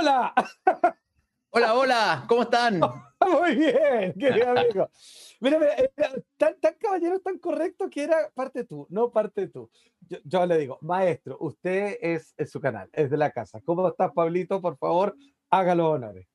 Hola. Hola, hola, ¿cómo están? Muy bien, querido amigo. Mira, mira, eh, tan, tan caballero, tan correcto que era parte tú, no parte tú. Yo, yo le digo, maestro, usted es, es su canal, es de la casa. ¿Cómo estás, Pablito? Por favor, hágalo honores.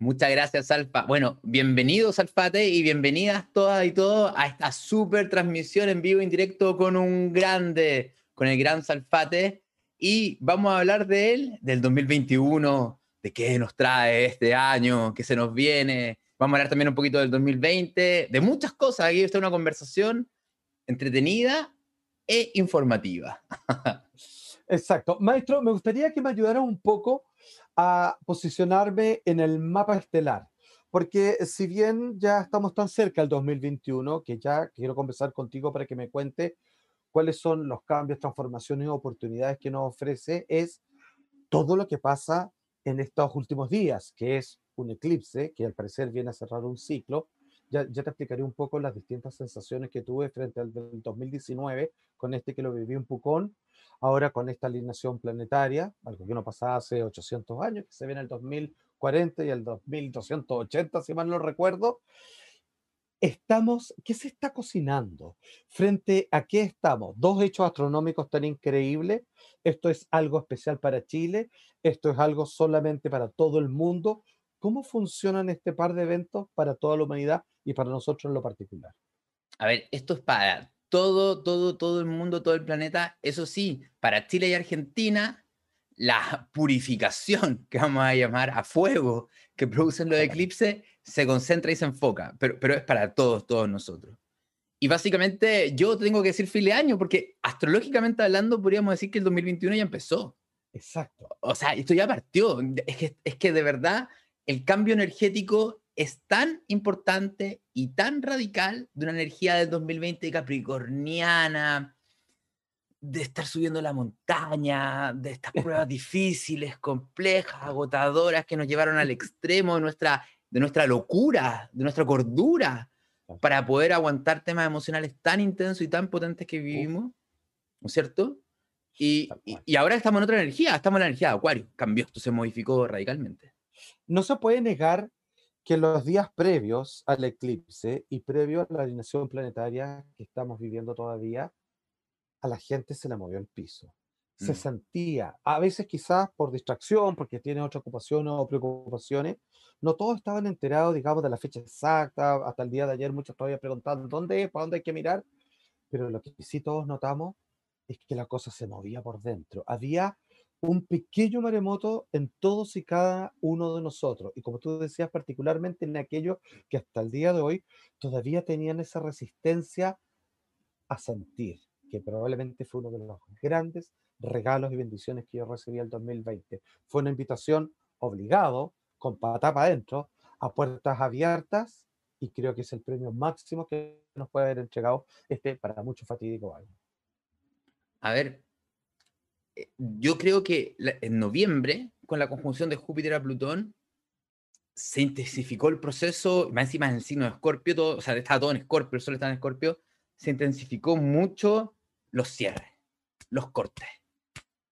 Muchas gracias, Alfa. Bueno, bienvenidos, Alfate, y bienvenidas todas y todos a esta super transmisión en vivo, en directo con un grande, con el gran Salfate. Y vamos a hablar de él, del 2021, de qué nos trae este año, qué se nos viene. Vamos a hablar también un poquito del 2020, de muchas cosas. Aquí está una conversación entretenida e informativa. Exacto. Maestro, me gustaría que me ayudara un poco a posicionarme en el mapa estelar. Porque si bien ya estamos tan cerca del 2021, que ya quiero conversar contigo para que me cuente cuáles son los cambios, transformaciones y oportunidades que nos ofrece, es todo lo que pasa en estos últimos días, que es un eclipse, que al parecer viene a cerrar un ciclo. Ya, ya te explicaré un poco las distintas sensaciones que tuve frente al del 2019, con este que lo viví en Pucón, ahora con esta alineación planetaria, algo que no pasaba hace 800 años, que se ve en el 2040 y el 2280, si mal no recuerdo. Estamos, ¿qué se está cocinando? ¿Frente a qué estamos? Dos hechos astronómicos tan increíbles. Esto es algo especial para Chile, esto es algo solamente para todo el mundo. ¿Cómo funcionan este par de eventos para toda la humanidad y para nosotros en lo particular? A ver, esto es para todo, todo, todo el mundo, todo el planeta. Eso sí, para Chile y Argentina, la purificación, que vamos a llamar a fuego, que producen los eclipses, se concentra y se enfoca, pero, pero es para todos, todos nosotros. Y básicamente yo tengo que decir fin de año, porque astrológicamente hablando podríamos decir que el 2021 ya empezó. Exacto. O sea, esto ya partió. Es que, es que de verdad el cambio energético es tan importante y tan radical de una energía del 2020 capricorniana, de estar subiendo la montaña, de estas pruebas difíciles, complejas, agotadoras que nos llevaron al extremo de nuestra, de nuestra locura, de nuestra cordura, para poder aguantar temas emocionales tan intensos y tan potentes que vivimos, ¿no es cierto? Y, y, y ahora estamos en otra energía, estamos en la energía de Acuario, cambió, esto se modificó radicalmente. No se puede negar que los días previos al eclipse y previo a la alineación planetaria que estamos viviendo todavía, a la gente se le movió el piso. Se Mm. sentía, a veces quizás por distracción, porque tiene otras ocupaciones o preocupaciones, no todos estaban enterados, digamos, de la fecha exacta, hasta el día de ayer muchos todavía preguntando dónde es, para dónde hay que mirar, pero lo que sí todos notamos es que la cosa se movía por dentro. Había un pequeño maremoto en todos y cada uno de nosotros. Y como tú decías, particularmente en aquellos que hasta el día de hoy todavía tenían esa resistencia a sentir, que probablemente fue uno de los grandes regalos y bendiciones que yo recibí el 2020. Fue una invitación obligado, con pata para adentro, a puertas abiertas, y creo que es el premio máximo que nos puede haber entregado este para muchos fatídico año. A ver, eh, yo creo que en noviembre, con la conjunción de Júpiter a Plutón, se intensificó el proceso, más encima en el signo de Escorpio, todo, o sea, estaba todo en Escorpio, el Sol está en Escorpio, se intensificó mucho los cierres, los cortes,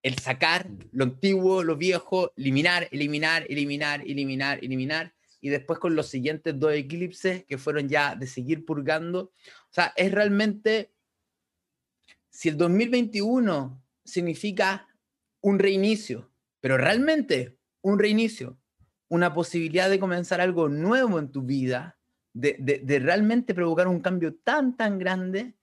el sacar lo antiguo, lo viejo, eliminar, eliminar, eliminar, eliminar, eliminar, y después con los siguientes dos eclipses que fueron ya de seguir purgando. O sea, es realmente, si el 2021 significa un reinicio, pero realmente un reinicio, una posibilidad de comenzar algo nuevo en tu vida, de, de- de realmente provocar un cambio tan, tan grande,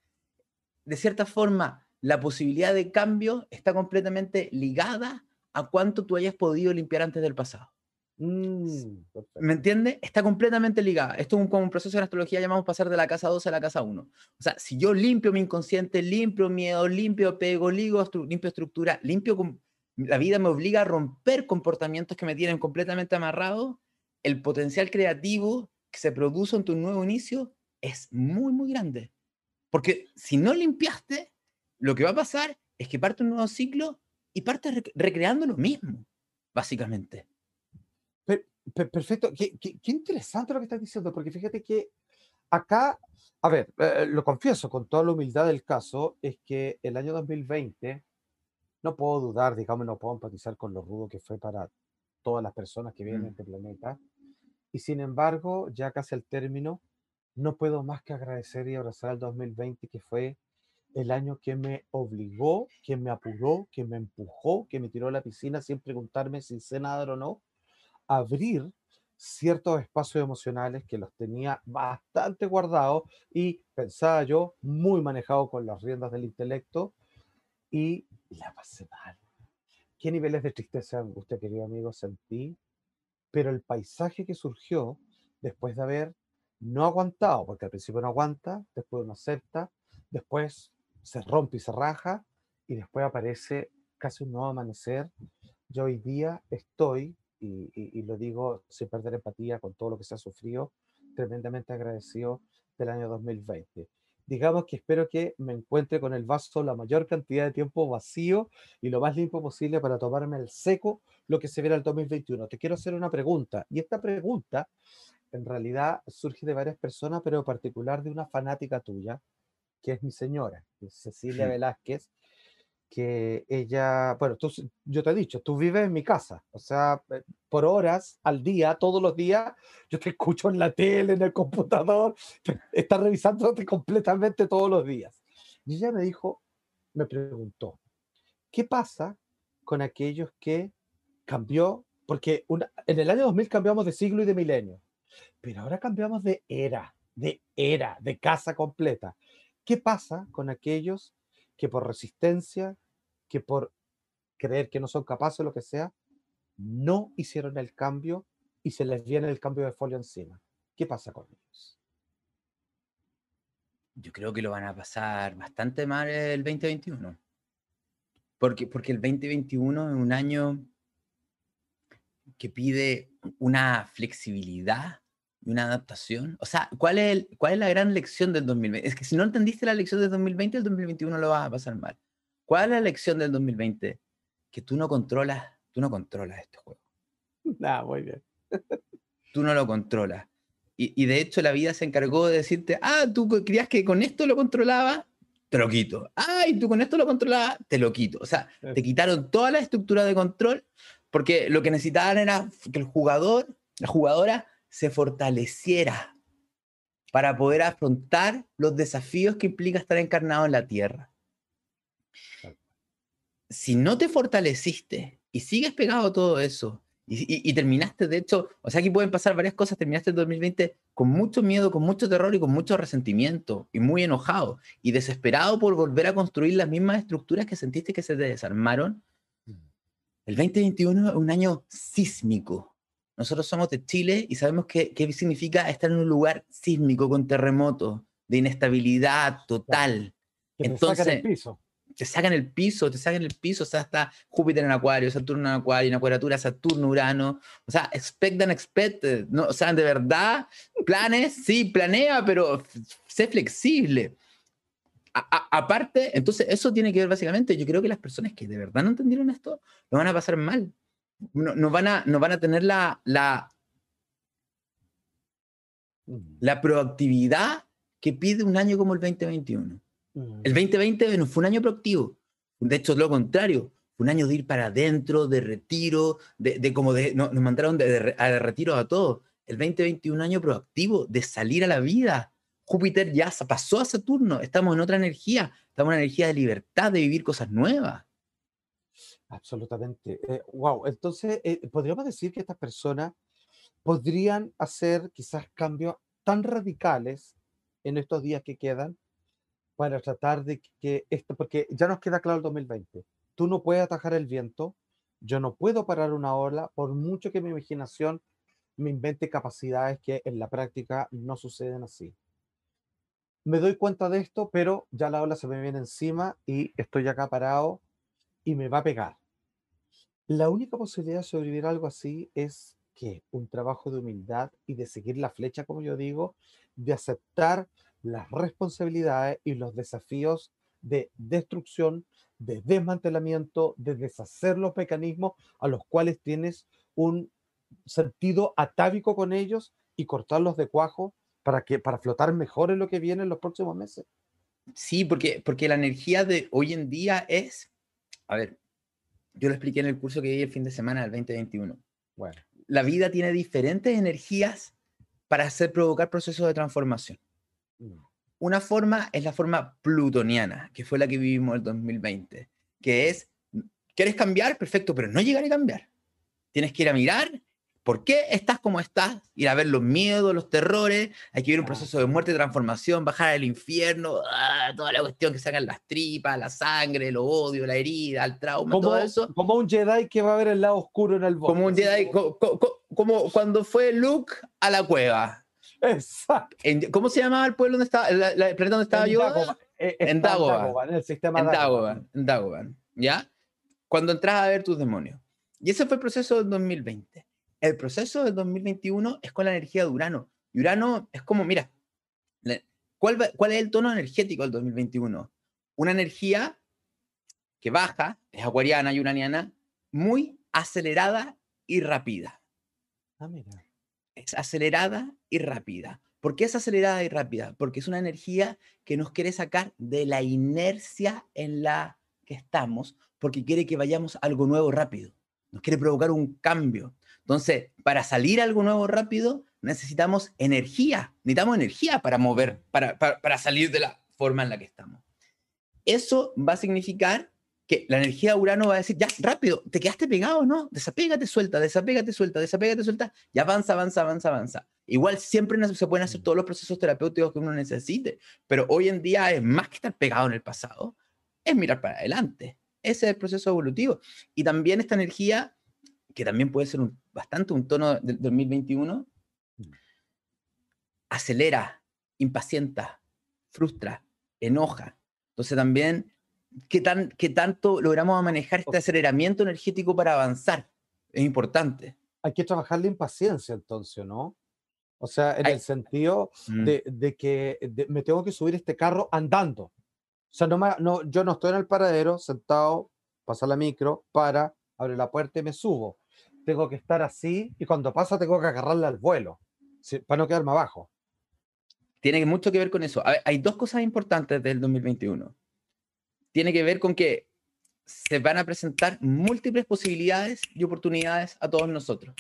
de cierta forma, la posibilidad de cambio está completamente ligada a cuánto tú hayas podido limpiar antes del pasado. Mm. ¿Me entiendes? Está completamente ligada. Esto es un, como un proceso en astrología llamamos pasar de la casa 2 a la casa 1. O sea, si yo limpio mi inconsciente, limpio miedo, limpio ligo estru- limpio estructura, limpio... com- La vida me obliga a romper comportamientos que me tienen completamente amarrado. El potencial creativo que se produce en tu nuevo inicio es muy, muy grande. Porque si no limpiaste, lo que va a pasar es que parte un nuevo ciclo y parte rec- recreando lo mismo, básicamente. Per- per- perfecto, qué, qué- qué interesante lo que estás diciendo, porque fíjate que acá, a ver, eh, lo confieso con toda la humildad del caso, es que el año 2020, no puedo dudar, digamos, no puedo empatizar con lo rudo que fue para todas las personas que viven en Mm. este planeta. Y sin embargo, ya casi al término, no puedo más que agradecer y abrazar al 2020, que fue el año que me obligó, que me apuró, que me empujó, que me tiró a la piscina sin preguntarme si sé nadar o no, abrir ciertos espacios emocionales que los tenía bastante guardados y pensaba yo, muy manejado con las riendas del intelecto, y la pasé mal. ¿Qué niveles de tristeza, angustia, querido amigo, sentí? Pero el paisaje que surgió después de haber no aguantado, porque al principio no aguanta, después uno acepta, después se rompe y se raja, y después aparece casi un nuevo amanecer. Yo hoy día estoy, y, y- lo digo sin perder empatía con todo lo que se ha sufrido, tremendamente agradecido del año 2020. Digamos que espero que me encuentre con el vaso la mayor cantidad de tiempo vacío y lo más limpio posible para tomarme el seco lo que se viene el 2021. Te quiero hacer una pregunta, y esta pregunta en realidad surge de varias personas, pero en particular de una fanática tuya, que es mi señora, Cecilia Ujú. Velázquez, que ella, bueno, tú, yo te he dicho, tú vives en mi casa, o sea, eh, por horas al día, todos los días, yo te escucho en la tele, en el computador, estás revisándote completamente todos los días. Y ella me dijo, me preguntó, ¿qué pasa con aquellos que cambió? Porque una- en el año 2000 cambiamos de siglo y de milenio, pero ahora cambiamos de era, de era, de casa completa. ¿Qué pasa con aquellos que por resistencia, que por creer que no son capaces, lo que sea, no hicieron el cambio y se les viene el cambio de folio encima? ¿Qué pasa con ellos? Yo creo que lo van a pasar bastante mal el 2021. Porque, porque el 2021 es un año que pide una flexibilidad y una adaptación. O sea, ¿cuál es, el- ¿cuál es la gran lección del 2020? Es que si no entendiste la lección del 2020, el 2021 lo vas a pasar mal. ¿Cuál es la lección del 2020? Que tú no controlas, tú no controlas este juego. Ah, muy bien. Tú no lo controlas. Y, y de hecho la vida se encargó de decirte, ah, tú creías que con esto lo controlaba, te lo quito. Ah, y tú con esto lo controlabas, te lo quito. O sea, te Eso. quitaron toda la estructura de control porque lo que necesitaban era que el jugador, la jugadora, se fortaleciera para poder afrontar los desafíos que implica estar encarnado en la Tierra. Si no te fortaleciste y sigues pegado a todo eso y, y- y terminaste, de hecho, o sea, aquí pueden pasar varias cosas, terminaste el 2020 con mucho miedo, con mucho terror y con mucho resentimiento y muy enojado y desesperado por volver a construir las mismas estructuras que sentiste que se te desarmaron, el 2021 es un año sísmico. Nosotros somos de Chile y sabemos qué, qué significa estar en un lugar sísmico con terremotos, de inestabilidad total. Que te sacan el Entonces, piso. te sacan el piso, te sacan el piso, o sea, está Júpiter en Acuario, Saturno en Acuario, en Acuadratura, Saturno, Urano, o sea, expect and expected, ¿no? O sea, de verdad, planes, sí, planea, pero sé flexible. A- a- aparte, entonces, eso tiene que ver básicamente, yo creo que las personas que de verdad no entendieron esto, lo van a pasar mal. No, no van, a, no van a tener la, la, la proactividad que pide un año como el 2021. mm. El 2020 no fue un año proactivo. De hecho, es lo contrario. Fue un año de ir para adentro, de retiro, de, de como de, no- nos mandaron de, de a de retiro a todos. El 2021 un año proactivo, de salir a la vida. Júpiter ya pasó a Saturno, estamos en otra energía, estamos en una energía de libertad, de vivir cosas nuevas. Absolutamente. wow. Entonces, eh, podríamos decir que estas personas podrían hacer quizás cambios tan radicales en estos días que quedan para tratar de que esto, porque ya nos queda claro el 2020. Tú no puedes atajar el viento, yo no puedo parar una ola, por mucho que mi imaginación me invente capacidades que en la práctica no suceden así. Me doy cuenta de esto, pero ya la ola se me viene encima y estoy acá parado y me va a pegar. La única posibilidad de sobrevivir a algo así es que un trabajo de humildad y de seguir la flecha, como yo digo, de aceptar las responsabilidades y los desafíos de destrucción, de desmantelamiento, de deshacer los mecanismos a los cuales tienes un sentido atávico con ellos y cortarlos de cuajo para que para flotar mejor en lo que viene en los próximos meses. Sí, porque, porque la energía de hoy en día es, a ver, yo lo expliqué en el curso que di el fin de semana del 2021. Bueno. La vida tiene diferentes energías para hacer provocar procesos de transformación. Mm. Una forma es la forma plutoniana, que fue la que vivimos el 2020, que es, ¿quieres cambiar? Perfecto, pero no llegar a cambiar. Tienes que ir a mirar ¿Por qué estás como estás? Ir a ver los miedos, los terrores, hay que ver un proceso de muerte y transformación, bajar al infierno, ah, toda la cuestión que sacan las tripas, la sangre, el odio, la herida, el trauma, como, todo eso. Como un Jedi que va a ver el lado oscuro en el bosque. Como un Jedi, como, cuando fue Luke a la cueva. Exacto. ¿Cómo se llamaba el pueblo donde estaba, el, planeta donde estaba yo? Eh, en Dagoba. En el sistema en Dagoba. En Dagoba, ¿ya? Cuando entras a ver tus demonios. Y ese fue el proceso del 2020 el proceso del 2021 es con la energía de Urano. Y Urano es como, mira, ¿cuál, ¿cuál es el tono energético del 2021? Una energía que baja, es acuariana y uraniana, muy acelerada y rápida. Ah, mira. Es acelerada y rápida. ¿Por qué es acelerada y rápida? Porque es una energía que nos quiere sacar de la inercia en la que estamos, porque quiere que vayamos a algo nuevo rápido. Nos quiere provocar un cambio. Entonces, para salir algo nuevo rápido, necesitamos energía, necesitamos energía para mover, para, para, salir de la forma en la que estamos. Eso va a significar que la energía de Urano va a decir, ya, rápido, te quedaste pegado, ¿no? Desapégate, suelta, desapégate, suelta, desapégate, suelta, y avanza, avanza, avanza, avanza. Igual siempre se pueden hacer todos los procesos terapéuticos que uno necesite, pero hoy en día es más que estar pegado en el pasado, es mirar para adelante. Ese es el proceso evolutivo. Y también esta energía que también puede ser bastante un tono del 2021, mm. acelera, impacienta, frustra, enoja. Entonces también, ¿qué, tan, qué tanto logramos manejar este aceleramiento energético para avanzar? Es importante. Hay que trabajar la impaciencia entonces, ¿no? O sea, en el sentido mm. de, que me tengo que subir este carro andando. O sea, no, no, yo no estoy en el paradero sentado, pasa la micro, para, abre la puerta y me subo tengo que estar así y cuando pasa tengo que agarrarle al vuelo para no quedarme abajo. Tiene mucho que ver con eso. hay dos cosas importantes del 2021. Tiene que ver con que se van a presentar múltiples posibilidades y oportunidades a todos nosotros.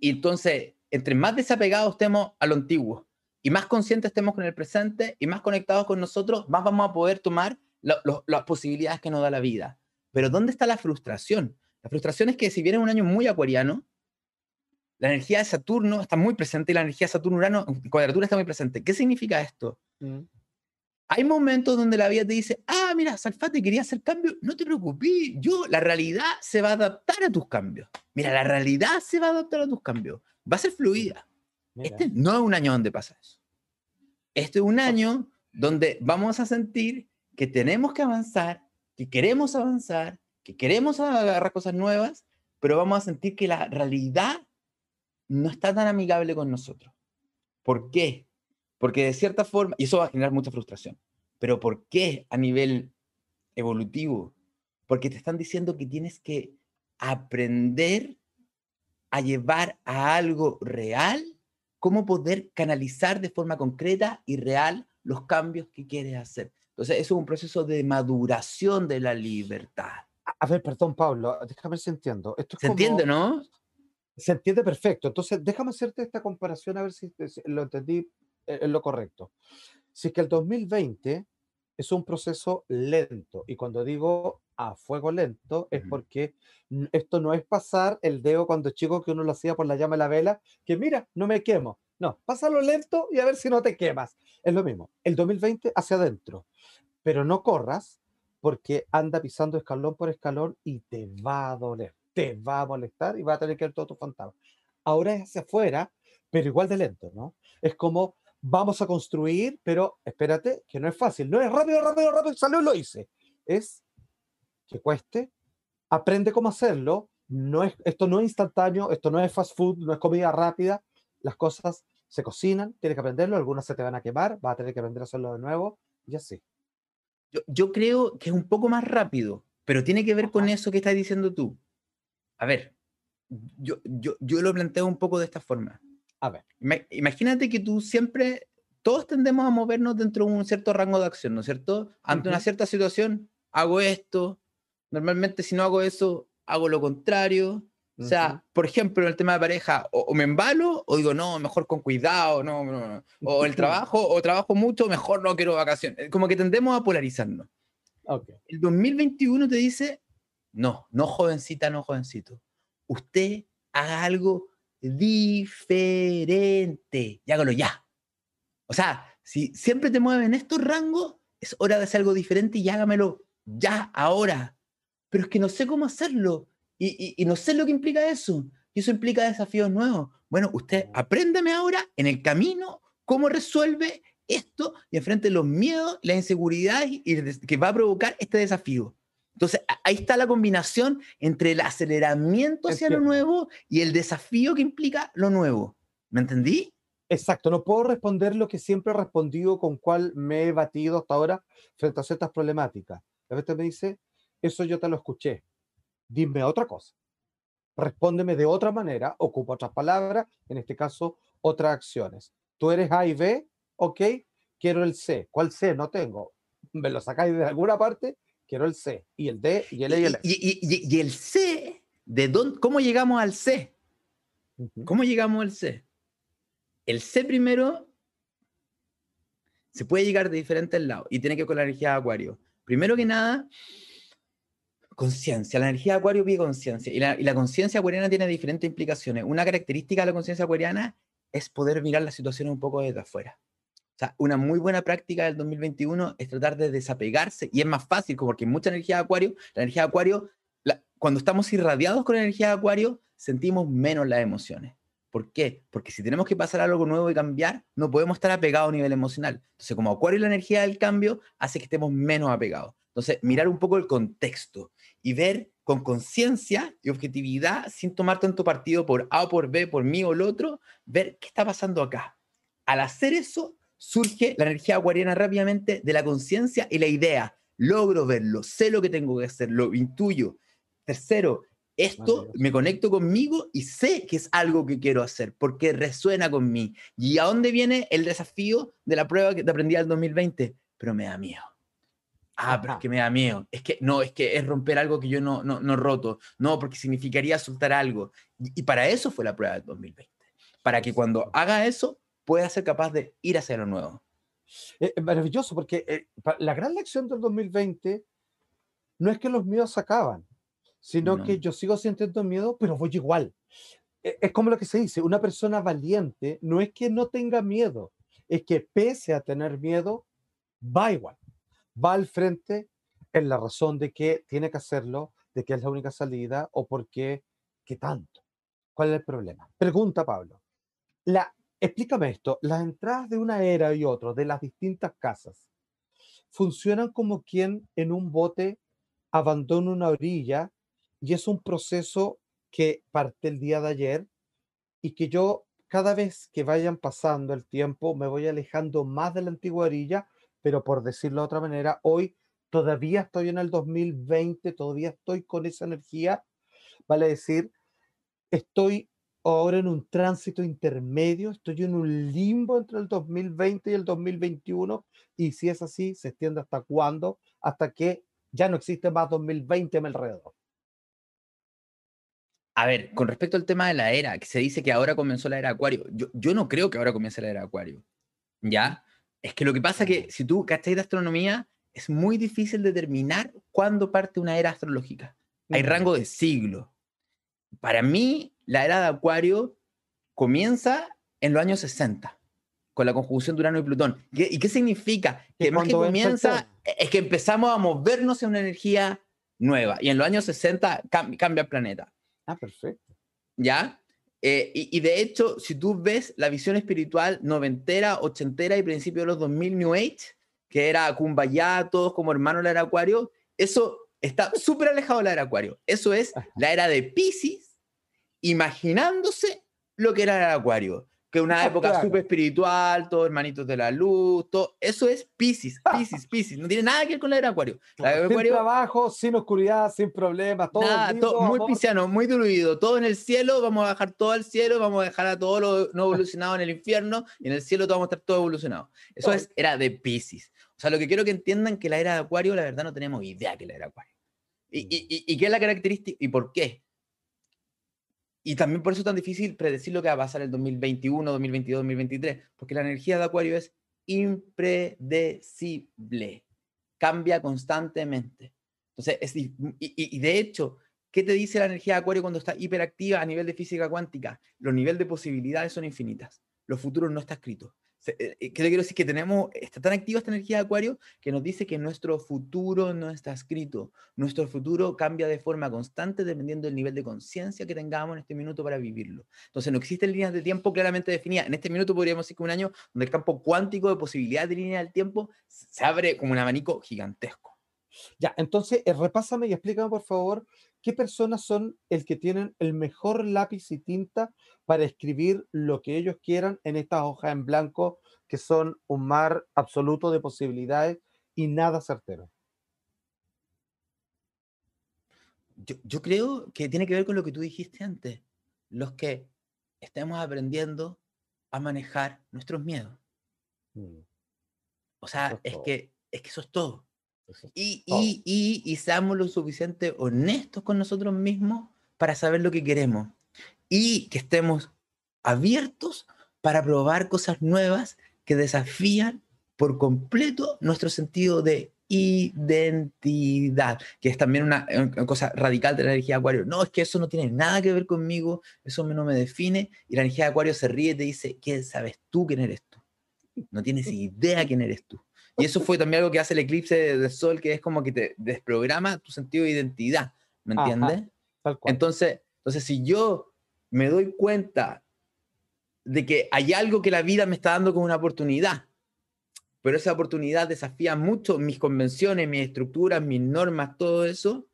Y entonces, entre más desapegados estemos a lo antiguo y más conscientes estemos con el presente y más conectados con nosotros, más vamos a poder tomar las posibilidades que nos da la vida. Pero ¿dónde está la frustración? La frustración es que si viene un año muy acuariano, la energía de Saturno está muy presente y la energía de Saturno-Urano en cuadratura está muy presente. ¿Qué significa esto? Mm. Hay momentos donde la vida te dice, ah, mira, Salfate quería hacer cambio, no te preocupes, yo, la realidad se va a adaptar a tus cambios. Mira, la realidad se va a adaptar a tus cambios. Va a ser fluida. Este no es un año donde pasa eso. Este es un año donde vamos a sentir que tenemos que avanzar, que queremos avanzar, que queremos agarrar cosas nuevas, pero vamos a sentir que la realidad no está tan amigable con nosotros. ¿Por qué? Porque de cierta forma, y eso va a generar mucha frustración, pero ¿por qué a nivel evolutivo? Porque te están diciendo que tienes que aprender a llevar a algo real, cómo poder canalizar de forma concreta y real los cambios que quieres hacer. Entonces, eso es un proceso de maduración de la libertad. A ver, perdón, Pablo, déjame ver si entiendo. Esto Se entiende, ¿no? Se entiende perfecto. Entonces, déjame hacerte esta comparación a ver si, lo entendí en lo correcto. Si es que el 2020 es un proceso lento, y cuando digo a fuego lento, es porque esto no es pasar el dedo cuando chico que uno lo hacía por la llama de la vela, que mira, no me quemo. No, pásalo lento y a ver si no te quemas. Es lo mismo. El 2020 hacia adentro, pero no corras porque anda pisando escalón por escalón y te va a doler, te va a molestar y va a tener que ver todo tu fantasma. Ahora es hacia afuera, pero igual de lento, ¿no? Es como vamos a construir, pero espérate, que no es fácil, no es rápido, rápido, rápido, salió y lo hice. Es que cueste, aprende cómo hacerlo, no es, esto no es instantáneo, esto no es fast food, no es comida rápida, las cosas se cocinan, tienes que aprenderlo, algunas se te van a quemar, vas a tener que aprender a hacerlo de nuevo y así. Yo, creo que es un poco más rápido, pero tiene que ver con eso que estás diciendo tú. A ver, yo, yo, yo lo planteo un poco de esta forma. A ver. Imagínate que tú siempre, todos tendemos a movernos dentro de un cierto rango de acción, ¿no es cierto? Ante una cierta situación, hago esto. Normalmente si no hago eso, hago lo contrario. O sea, por ejemplo, en el tema de pareja, o, me embalo o digo, no, mejor con cuidado, no, no, o el trabajo, o trabajo mucho, mejor no quiero vacaciones. Como que tendemos a polarizarnos. Okay. El 2021 te dice, no, no jovencita, no jovencito. Usted haga algo diferente y hágalo ya. O sea, si siempre te mueven estos rangos, es hora de hacer algo diferente y hágamelo ya, ahora. Pero es que no sé cómo hacerlo y, no sé lo que implica eso. Y eso implica desafíos nuevos. Bueno, usted apréndame ahora en el camino cómo resuelve esto y enfrente los miedos, la inseguridad y, que va a provocar este desafío. Entonces, ahí está la combinación entre el aceleramiento hacia lo nuevo y el desafío que implica lo nuevo. ¿Me entendí? Exacto, no puedo responder lo que siempre he respondido con cuál me he batido hasta ahora frente a ciertas problemáticas. A veces me dice, eso yo te lo escuché, dime otra cosa. Respóndeme de otra manera, ocupa otras palabras, en este caso, otras acciones. Tú eres A y B, ok, quiero el C. ¿Cuál C? No tengo. ¿Me lo sacáis de alguna parte? Quiero el C. Y el D, y el E y el F. Y, el C, ¿de dónde, ¿cómo llegamos al C? ¿Cómo llegamos al C? El C primero se puede llegar de diferentes lados y tiene que ver con la energía de Acuario. Primero que nada, conciencia. La energía de Acuario pide conciencia y la, conciencia acuariana tiene diferentes implicaciones. Una característica de la conciencia acuariana es poder mirar la situación un poco desde afuera. O sea, una muy buena práctica del 2021 es tratar de desapegarse y es más fácil porque mucha energía de Acuario, la energía de Acuario, cuando estamos irradiados con la energía de Acuario, sentimos menos las emociones. ¿Por qué? Porque si tenemos que pasar algo nuevo y cambiar, no podemos estar apegados a nivel emocional. Entonces, como Acuario y la energía del cambio hace que estemos menos apegados. Entonces, mirar un poco el contexto y ver con conciencia y objetividad, sin tomar tanto partido por A o por B, por mí o el otro, ver qué está pasando acá. Al hacer eso, surge la energía acuariana rápidamente de la conciencia y la idea. Logro verlo, sé lo que tengo que hacer, lo intuyo. Tercero, esto me conecto conmigo y sé que es algo que quiero hacer porque resuena con mí. ¿Y a dónde viene el desafío de la prueba que te aprendí al 2020? Pero me da miedo. Ah, pero es que me da miedo. Es que no, es que es romper algo que yo no, no, no roto. No, porque significaría soltar algo. Y, para eso fue la prueba del 2020. Para que cuando haga eso pueda ser capaz de ir hacia lo nuevo. Es maravilloso, porque eh, la gran lección del 2020 no es que los miedos se acaban, sino que yo sigo sintiendo miedo, pero voy igual. E, es como lo que se dice, una persona valiente no es que no tenga miedo, es que pese a tener miedo, va igual, va al frente en la razón de que tiene que hacerlo, de que es la única salida o porque, ¿qué tanto? ¿Cuál es el problema? Pregunta Pablo. La, explícame esto, las entradas de una era y otra, de las distintas casas, funcionan como quien en un bote abandona una orilla y es un proceso que parte el día de ayer y que yo cada vez que vayan pasando el tiempo me voy alejando más de la antigua orilla, pero por decirlo de otra manera, hoy todavía estoy en el 2020, todavía estoy con esa energía, vale decir, estoy ahora en un tránsito intermedio, estoy en un limbo entre el 2020 y el 2021, y si es así, se extiende hasta cuándo, hasta que ya no existe más 2020 a mi alrededor. A ver, con respecto al tema de la era, que se dice que ahora comenzó la era Acuario, yo, yo no creo que ahora comience la era Acuario. ¿Ya? Es que lo que pasa es que si tú cacháis de astronomía, es muy difícil determinar cuándo parte una era astrológica. Hay rango de siglo. Para mí, la era de Acuario comienza en los años 60, con la conjunción de Urano y Plutón. ¿Y qué significa? Que más que comienza, es que empezamos a movernos en una energía nueva. Y en los años 60 cambia el planeta. Ah, perfecto. ¿Ya? Eh, y, de hecho, si tú ves la visión espiritual noventera, ochentera y principio de los 2000 New Age, que era Kumbaya, todos como hermanos de la era Acuario, eso está súper alejado de la era Acuario. Eso es la era de Pisces, imaginándose lo que era era Acuario que una ah, época súper espiritual, todos hermanitos de la luz, todo, eso es Pisces, Pisces, Pisces, no tiene nada que ver con la era Acuario. sin trabajo, sin oscuridad, sin problemas, todo, todo muy pisciano, muy diluido, todo en el cielo, vamos a bajar todo al cielo, vamos a dejar a todo lo no evolucionado en el infierno, y en el cielo todo vamos a estar todo evolucionado. Eso es era de Pisces. O sea, lo que quiero que entiendan que la era de Acuario, la verdad no tenemos idea que la era Acuario. ¿Y, y, y qué es la característica? ¿Y por qué? Y también por eso es tan difícil predecir lo que va a pasar el 2021, 2022, 2023, porque la energía de Acuario es impredecible, cambia constantemente. Entonces, es, y, y, de hecho, ¿qué te dice la energía de Acuario cuando está hiperactiva a nivel de física cuántica? Los niveles de posibilidades son infinitas. Los futuros no está escrito. Eh, eh, ¿Qué le quiero decir? Que tenemos, está tan activa esta energía de Acuario que nos dice que nuestro futuro no está escrito. Nuestro futuro cambia de forma constante dependiendo del nivel de conciencia que tengamos en este minuto para vivirlo. Entonces, no existen líneas de tiempo claramente definidas. En este minuto podríamos decir que un año donde el campo cuántico de posibilidades de línea del tiempo se abre como un abanico gigantesco. Ya, entonces, eh, repásame y explícame, por favor, qué personas son el que tienen el mejor lápiz y tinta para escribir lo que ellos quieran en estas hojas en blanco, que son un mar absoluto de posibilidades y nada certero. Yo, creo que tiene que ver con lo que tú dijiste antes, los que estemos aprendiendo a manejar nuestros miedos. Mm. O sea, es, que, es que eso es todo. Y, y, y, seamos lo suficiente honestos con nosotros mismos para saber lo que queremos. Y que estemos abiertos para probar cosas nuevas que desafían por completo nuestro sentido de identidad, que es también una, cosa radical de la energía de Acuario. No, es que eso no tiene nada que ver conmigo, eso no me define. Y la energía de Acuario se ríe y te dice, ¿qué sabes tú quién eres tú? No tienes idea quién eres tú. Y eso fue también algo que hace el eclipse de sol, que es como que te desprograma tu sentido de identidad, ¿me entiendes? Entonces, entonces, si yo me doy cuenta de que hay algo que la vida me está dando como una oportunidad, pero esa oportunidad desafía mucho mis convenciones, mis estructuras, mis normas, todo eso,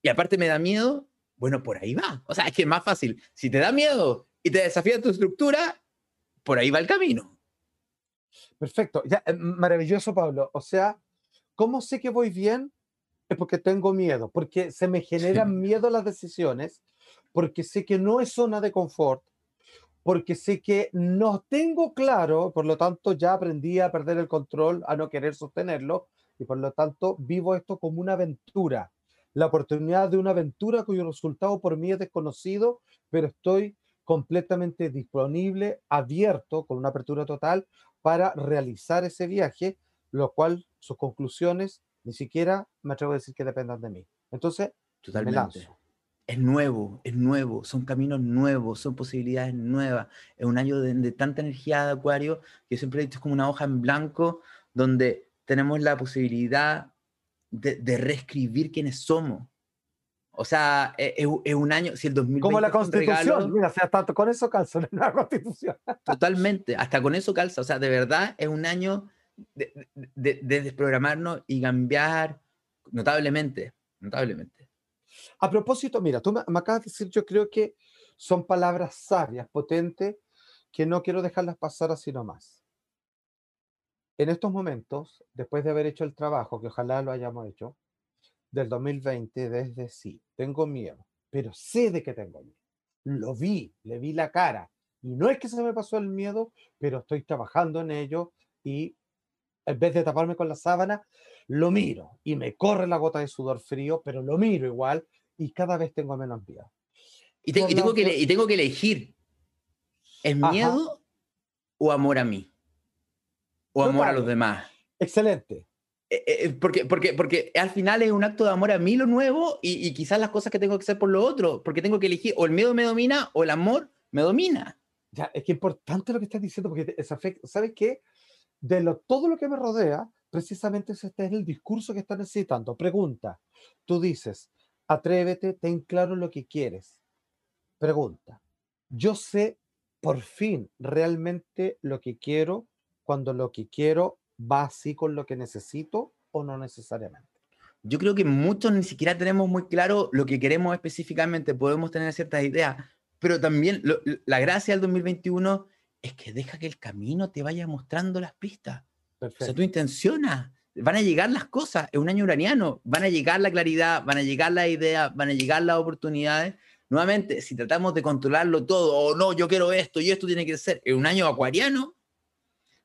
y aparte me da miedo, bueno, por ahí va. O sea, es que es más fácil. Si te da miedo y te desafía tu estructura, por ahí va el camino. Perfecto, ya, eh, maravilloso, Pablo. O sea, ¿cómo sé que voy bien? Es porque tengo miedo, porque se me generan miedo las decisiones, porque sé que no es zona de confort, porque sé que no tengo claro, por lo tanto ya aprendí a perder el control, a no querer sostenerlo, y por lo tanto vivo esto como una aventura, la oportunidad de una aventura cuyo resultado por mí es desconocido, pero estoy completamente disponible, abierto, con una apertura total para realizar ese viaje, lo cual sus conclusiones ni siquiera me atrevo a decir que dependan de mí. Entonces, Totalmente. Es nuevo, es nuevo, son caminos nuevos, son posibilidades nuevas. Es un año de, tanta energía de Acuario que siempre he dicho es como una hoja en blanco donde tenemos la posibilidad de, de reescribir quiénes somos. O sea, e, e, es, un año, si el 2020 Como la constitución, mira, o sea, hasta con eso calza la constitución. Totalmente, hasta con eso calza. O sea, de verdad es un año de, de, desprogramarnos y cambiar notablemente, notablemente. A propósito, mira, tú me, me, acabas de decir, yo creo que son palabras sabias, potentes, que no quiero dejarlas pasar así nomás. En estos momentos, después de haber hecho el trabajo, que ojalá lo hayamos hecho, del 2020 desde sí, tengo miedo, pero sé de que tengo miedo. Lo vi, le vi la cara. Y no es que se me pasó el miedo, pero estoy trabajando en ello y en vez de taparme con la sábana, lo miro y me corre la gota de sudor frío, pero lo miro igual y cada vez tengo menos miedo. Y, tengo, que, y tengo que elegir, ¿es miedo o amor a mí? ¿O amor a los demás? Excelente. Eh, eh, porque, porque, porque al final es un acto de amor a mí lo nuevo y, quizás las cosas que tengo que hacer por lo otro, porque tengo que elegir o el miedo me domina o el amor me domina. Ya, es que importante lo que estás diciendo, porque ¿sabes qué? De lo, todo lo que me rodea, precisamente ese es el discurso que está necesitando. Pregunta, tú dices, atrévete, ten claro lo que quieres. Pregunta, yo sé por fin realmente lo que quiero cuando lo que quiero va así con lo que necesito o no necesariamente? Yo creo que muchos ni siquiera tenemos muy claro lo que queremos específicamente, podemos tener ciertas ideas, pero también la gracia del 2021 es que deja que el camino te vaya mostrando las pistas. O sea, tú intencionas, van a llegar las cosas, es un año uraniano, van a llegar la claridad, van a llegar las ideas, van a llegar las oportunidades. Nuevamente, si tratamos de controlarlo todo, o no, yo quiero esto y esto tiene que ser, en un año acuariano,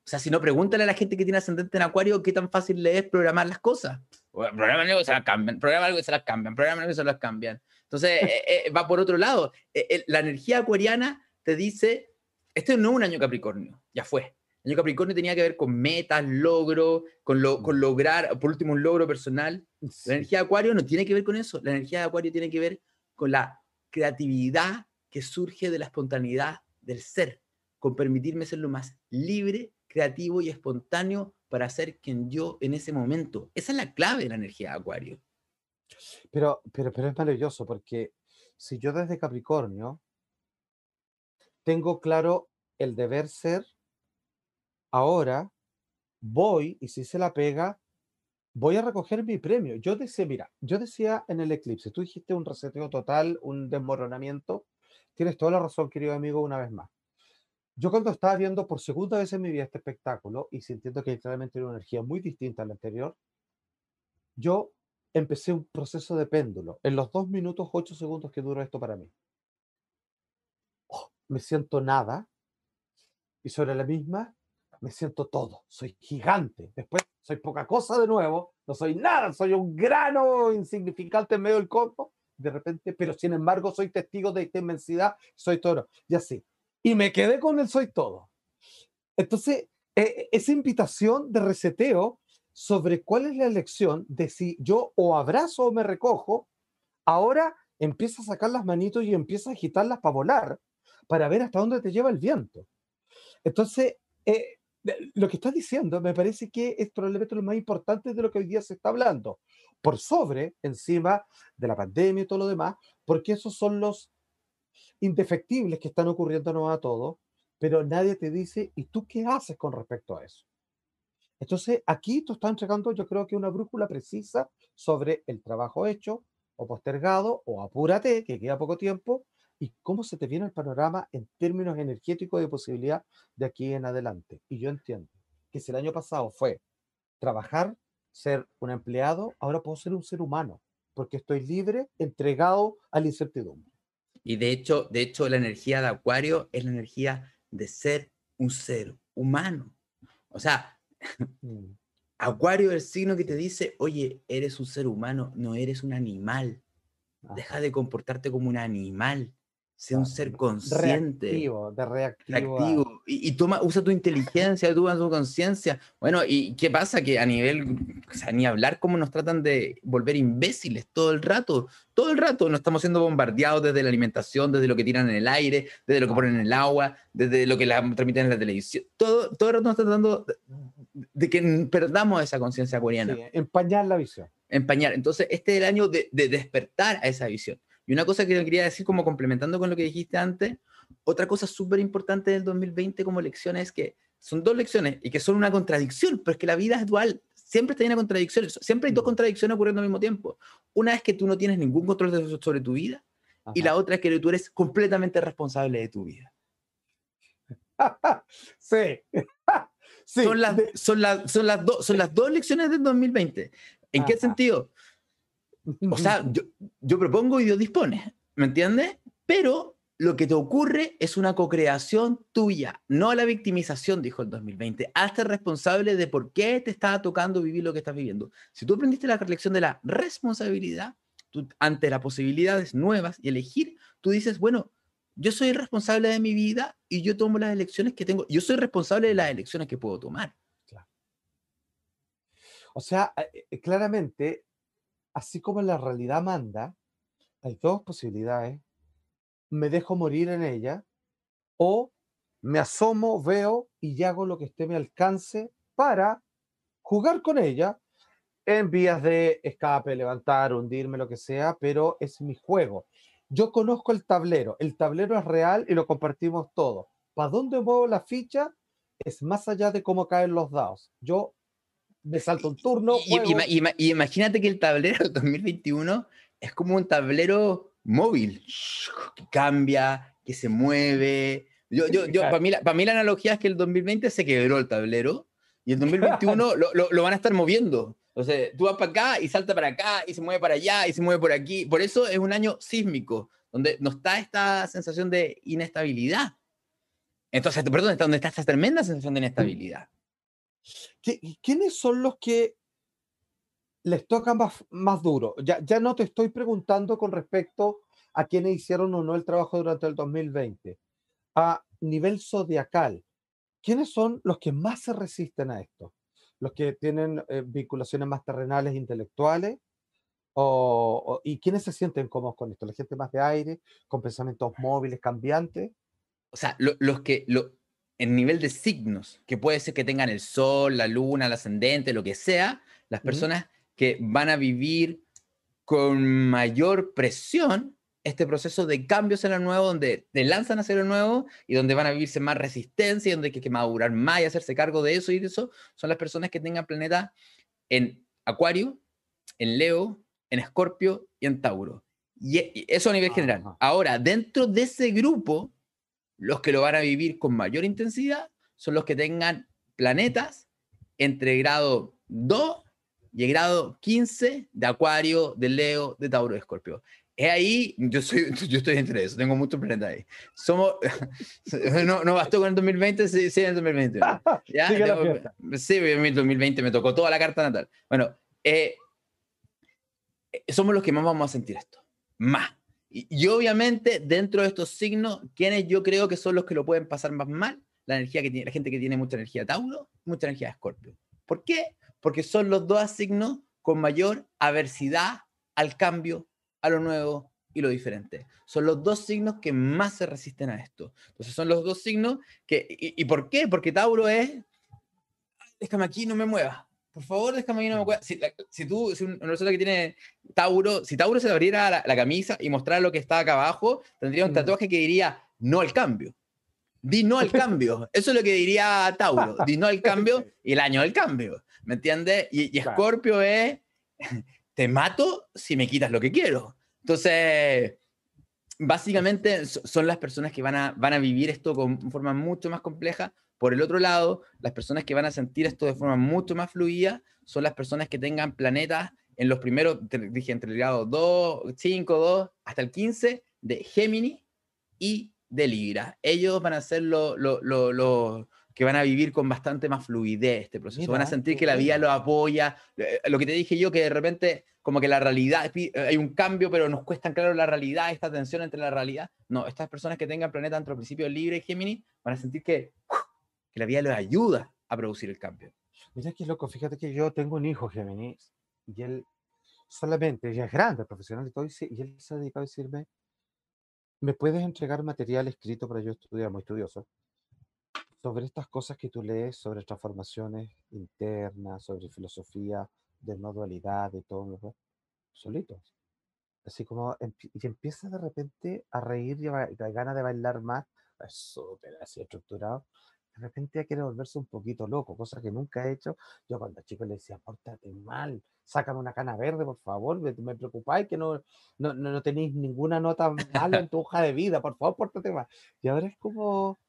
o sea, si no, pregúntale a la gente que tiene ascendente en Acuario qué tan fácil le es programar las cosas. Programan algo y se las cambian, programan algo y se las cambian, programan algo y se las cambian. Entonces, eh, eh, va por otro lado. Eh, la energía acuariana te dice, este no es un año Capricornio, ya fue. El año Capricornio tenía que ver con metas, logros, con, lo, con lograr, por último, un logro personal. La energía de Acuario no tiene que ver con eso. La energía de Acuario tiene que ver con la creatividad que surge de la espontaneidad del ser, con permitirme ser lo más libre, creativo y espontáneo para ser quien yo en ese momento. Esa es la clave de la energía de Acuario. Pero, pero, pero es maravilloso porque si yo desde Capricornio tengo claro el deber ser, ahora voy y si se la pega, voy a recoger mi premio. Yo decía, mira, yo decía en el eclipse, tú dijiste un reseteo total, un desmoronamiento. Tienes toda la razón, querido amigo, una vez más. Yo cuando estaba viendo por segunda vez en mi vida este espectáculo y sintiendo que claramente era una energía muy distinta a la anterior, yo empecé un proceso de péndulo en los dos minutos ocho segundos que duró esto para mí. Oh, me siento nada y sobre la misma me siento todo. Soy gigante. Después soy poca cosa de nuevo. No soy nada. Soy un grano insignificante en medio del campo. De repente, pero sin embargo soy testigo de esta inmensidad. Soy todo. Y así y me quedé con el soy todo. Entonces, e, esa invitación de reseteo sobre cuál es la elección de si yo o abrazo o me recojo, ahora empieza a sacar las manitos y empieza a agitarlas para volar, para ver hasta dónde te lleva el viento. Entonces, eh, lo que estás diciendo me parece que es probablemente lo más importante de lo que hoy día se está hablando, por sobre, encima de la pandemia y todo lo demás, porque esos son los indefectibles que están ocurriendo a todos, pero nadie te dice, ¿y tú qué haces con respecto a eso? Entonces, aquí tú estás entregando, yo creo que una brújula precisa sobre el trabajo hecho o postergado o apúrate, que queda poco tiempo, y cómo se te viene el panorama en términos energéticos de posibilidad de aquí en adelante. Y yo entiendo que si el año pasado fue trabajar, ser un empleado, ahora puedo ser un ser humano, porque estoy libre, entregado a la incertidumbre. Y de hecho, de hecho, la energía de Acuario es la energía de ser un ser humano. O sea, mm. Acuario es el signo que te dice, oye, eres un ser humano, no eres un animal. Deja de comportarte como un animal sea un ser consciente. Reactivo, de reactivo. Y, toma, usa tu inteligencia, tu conciencia. Bueno, ¿y qué pasa? Que a nivel, o sea, ni hablar cómo nos tratan de volver imbéciles todo el rato. Todo el rato nos estamos siendo bombardeados desde la alimentación, desde lo que tiran en el aire, desde lo que ponen en el agua, desde lo que la, transmiten en la televisión. Todo, todo el rato nos están tratando de, que perdamos esa conciencia. Sí, empañar la visión. Empañar. Entonces, este es el año de, de despertar a esa visión. Y una cosa que quería decir, como complementando con lo que dijiste antes, otra cosa súper importante del 2020 como lección es que son dos lecciones y que son una contradicción, pero es que la vida es dual, siempre está llena de contradicciones, siempre hay dos mm. contradicciones ocurriendo al mismo tiempo. Una es que tú no tienes ningún control sobre tu vida y la otra es que tú eres completamente responsable de tu vida. sí. Son, las, son, son, las son las dos lecciones del 2020. ¿En qué sentido? O sea, yo, propongo y Dios dispone, ¿me entiendes? Pero lo que te ocurre es una co-creación tuya, no la victimización, dijo el 2020. Hazte responsable de por qué te está tocando vivir lo que estás viviendo. Si tú aprendiste la lección de la responsabilidad, ante las posibilidades nuevas y elegir, tú dices, bueno, yo soy responsable de mi vida y yo tomo las elecciones que tengo. Yo soy responsable de las elecciones que puedo tomar. O sea, eh, eh, claramente así como la realidad manda, hay dos posibilidades. Me dejo morir en ella o me asomo, veo y hago lo que esté mi alcance para jugar con ella en vías de escape, levantar, hundirme, lo que sea, pero es mi juego. Yo conozco el tablero, el tablero es real y lo compartimos todo. ¿Para dónde muevo la ficha? Es más allá de cómo caen los dados. Yo me salto un turno. Y, imagínate que el tablero del 2021 es como un tablero móvil, que cambia, que se mueve. Yo, yo, yo, para, mí, para mí la analogía es que el 2020 se quebró el tablero y el 2021 lo, lo, lo, van a estar moviendo. Entonces, tú vas para acá y salta para acá y se mueve para allá y se mueve por aquí. Por eso es un año sísmico, donde no está esta sensación de inestabilidad. Entonces, perdón, está donde está esta tremenda sensación de inestabilidad. ¿Quiénes son los que les toca más, más duro. Ya, ya no te estoy preguntando con respecto a quienes hicieron o no el trabajo durante el 2020. A nivel zodiacal, ¿quiénes son los que más se resisten a esto? ¿Los que tienen eh, vinculaciones más terrenales, intelectuales? O, ¿Y quiénes se sienten cómodos con esto? ¿La gente más de aire, con pensamientos móviles, cambiantes? O sea, los que, lo, en nivel de signos, que puede ser que tengan el sol, la luna, el ascendente, lo que sea, las personas que van a vivir con mayor presión este proceso de cambios en lo nuevo, donde te lanzan a hacer lo nuevo y donde van a vivirse más resistencia, y donde hay que madurar más y hacerse cargo de eso y de eso, son las personas que tengan planeta en Acuario, en Leo, en Escorpio y en Tauro. Y eso a nivel general. Ahora, dentro de ese grupo, los que lo van a vivir con mayor intensidad son los que tengan planetas entre grado 2 y grado 15 de Acuario, de Leo, de Tauro, de Escorpio. Es ahí, yo, soy, yo estoy entre eso, tengo muchos planetas ahí. Somos, no, no bastó con el 2020, sí, sí en el 2020. ¿Ya? sí, en el 2020 me tocó toda la carta natal. Bueno, eh, somos los que más vamos a sentir esto. Más. Y, obviamente, dentro de estos signos, ¿quiénes yo creo que son los que lo pueden pasar más mal? La energía que tiene, la gente que tiene mucha energía Tauro, mucha energía Escorpio. ¿Por qué? Porque son los dos signos con mayor aversidad al cambio, a lo nuevo y lo diferente. Son los dos signos que más se resisten a esto. Entonces son los dos signos que... ¿Y, y por qué? Porque Tauro es... Déjame aquí, no me mueva por favor, déjame ir, no me si, si, tú, si una persona que tiene Tauro, si Tauro se abriera la, camisa y mostrara lo que está acá abajo, tendría un mm. tatuaje que diría no al cambio. Di no al cambio. Eso es lo que diría Tauro. Di no al cambio y el año del cambio. ¿Me entiendes? Y, y Scorpio es te mato si me quitas lo que quiero. Entonces, básicamente son las personas que van a, van a vivir esto con forma mucho más compleja, por el otro lado, las personas que van a sentir esto de forma mucho más fluida son las personas que tengan planetas en los primeros, dije, entre el grado 2, 5, 2, hasta el 15 de Géminis y de Libra. Ellos van a ser los lo, que van a vivir con bastante más fluidez este proceso. van a sentir que la vida lo apoya. Eh, lo que te dije yo, que de repente como que la realidad, hay un cambio, pero nos cuesta claro la realidad, esta tensión entre la realidad. No, estas personas que tengan planeta entre el principio Libra y Géminis van a sentir que que la vida les ayuda a producir el cambio. Mira qué loco, fíjate que yo tengo un hijo Géminis y él solamente, ya es grande, profesional y todo, y él se dedica a decirme, ¿me puedes entregar material escrito para yo estudiar, muy estudioso, sobre estas cosas que tú lees, sobre transformaciones internas, sobre filosofía de no dualidad, de todo, solitos. Así como, y empieza de repente a reír y a, ganas de bailar más, es súper así estructurado de repente quiere volverse un poquito loco, cosa que nunca he hecho. Yo cuando chico le decía, pórtate mal, sácame una cana verde, por favor, me, me preocupáis que no, no, no, tenéis ninguna nota mala en tu hoja de vida, por favor, pórtate mal. Y ahora es como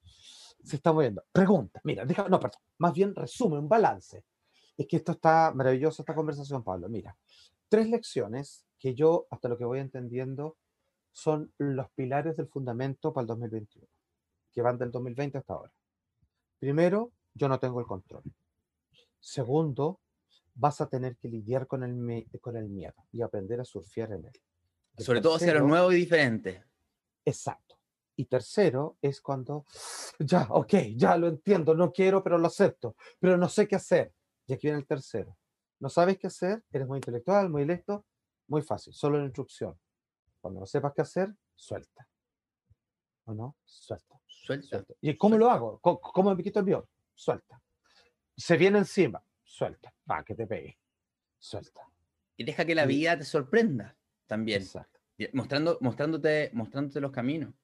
se está moviendo. Pregunta, mira, deja, no, perdón, más bien resume, un balance. Es que esto está maravilloso, esta conversación, Pablo. Mira, tres lecciones que yo, hasta lo que voy entendiendo, son los pilares del fundamento para el 2021, que van del 2020 hasta ahora. Primero, yo no tengo el control. Segundo, vas a tener que lidiar con el, con el miedo y aprender a surfear en él. Sobre todo hacia lo nuevo y diferente. Exacto. Y tercero es cuando, ya, ok, ya lo entiendo, no quiero, pero lo acepto, pero no sé qué hacer. Y aquí viene el tercero. No sabes qué hacer, eres muy intelectual, muy listo, muy fácil, solo la instrucción. Cuando no sepas qué hacer, suelta. ¿O no? Suelta. Suelta. ¿Y cómo lo hago? ¿Cómo, me quito el biol? Suelta. Se viene encima. Suelta. Va, que te pegue. Suelta. Y deja que la vida te sorprenda también. Mostrando, mostrándote, mostrándote los caminos.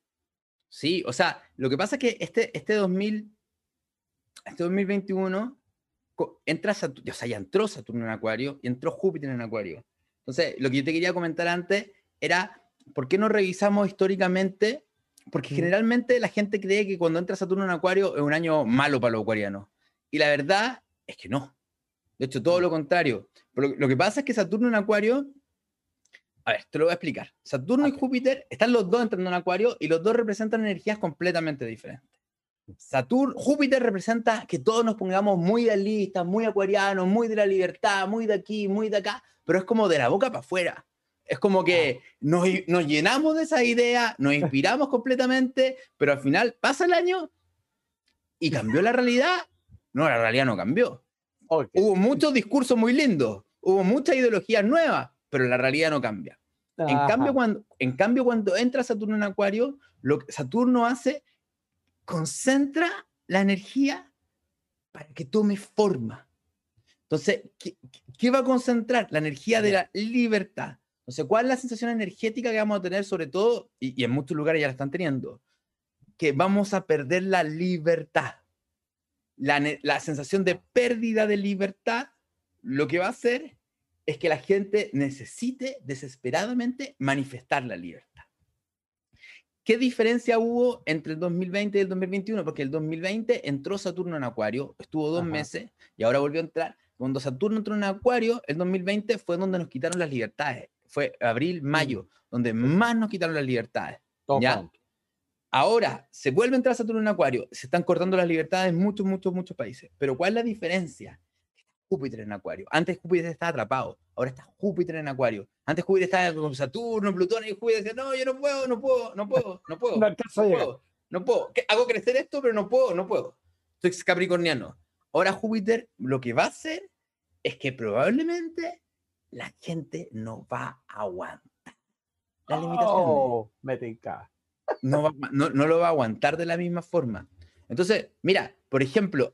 Sí, o sea, lo que pasa es que este, este 2000, este 2021 entra Saturno, o sea, ya entró Saturno en Acuario y entró Júpiter en Acuario. Entonces, lo que yo te quería comentar antes era, ¿por qué no revisamos históricamente porque generalmente la gente cree que cuando entra Saturno en Acuario es un año malo para los acuarianos. Y la verdad es que no. De hecho, todo lo contrario. Pero lo que pasa es que Saturno en Acuario, a ver, te lo voy a explicar. Saturno y Júpiter están los dos entrando en Acuario y los dos representan energías completamente diferentes. Saturno, Júpiter representa que todos nos pongamos muy idealistas, muy acuarianos, muy de la libertad, muy de aquí, muy de acá, pero es como de la boca para afuera. Es como que nos, nos llenamos de esa idea, nos inspiramos completamente, pero al final pasa el año y cambió la realidad. No, la realidad no cambió. Hubo muchos discursos muy lindos, hubo muchas ideologías nuevas, pero la realidad no cambia. En cambio, cuando, en cambio, cuando entra Saturno en Acuario, lo que Saturno hace concentra la energía para que tome forma. Entonces, ¿qué, va a concentrar? La energía de la libertad. Entonces, ¿cuál es la sensación energética que vamos a tener, sobre todo, y, en muchos lugares ya la están teniendo? Que vamos a perder la libertad. La, la sensación de pérdida de libertad, lo que va a hacer es que la gente necesite desesperadamente manifestar la libertad. ¿Qué diferencia hubo entre el 2020 y el 2021? Porque el 2020 entró Saturno en Acuario, estuvo dos meses y ahora volvió a entrar. Cuando Saturno entró en Acuario, el 2020 fue donde nos quitaron las libertades. Fue abril, mayo, donde más nos quitaron las libertades. ¿ya? Ahora se vuelve a entrar Saturno en Acuario, se están cortando las libertades en muchos, muchos, muchos países. Pero ¿cuál es la diferencia? Júpiter en Acuario. Antes Júpiter estaba atrapado, ahora está Júpiter en Acuario. Antes Júpiter estaba con Saturno, Plutón y Júpiter decía, no, yo no puedo, no puedo, no puedo, no puedo. no, puedo, no puedo. Hago crecer esto, pero no puedo, no puedo. Soy capricorniano. Ahora Júpiter lo que va a hacer es que probablemente la gente no va a aguantar. La limitación. Oh, no, no, no lo va a aguantar de la misma forma. Entonces, mira, por ejemplo,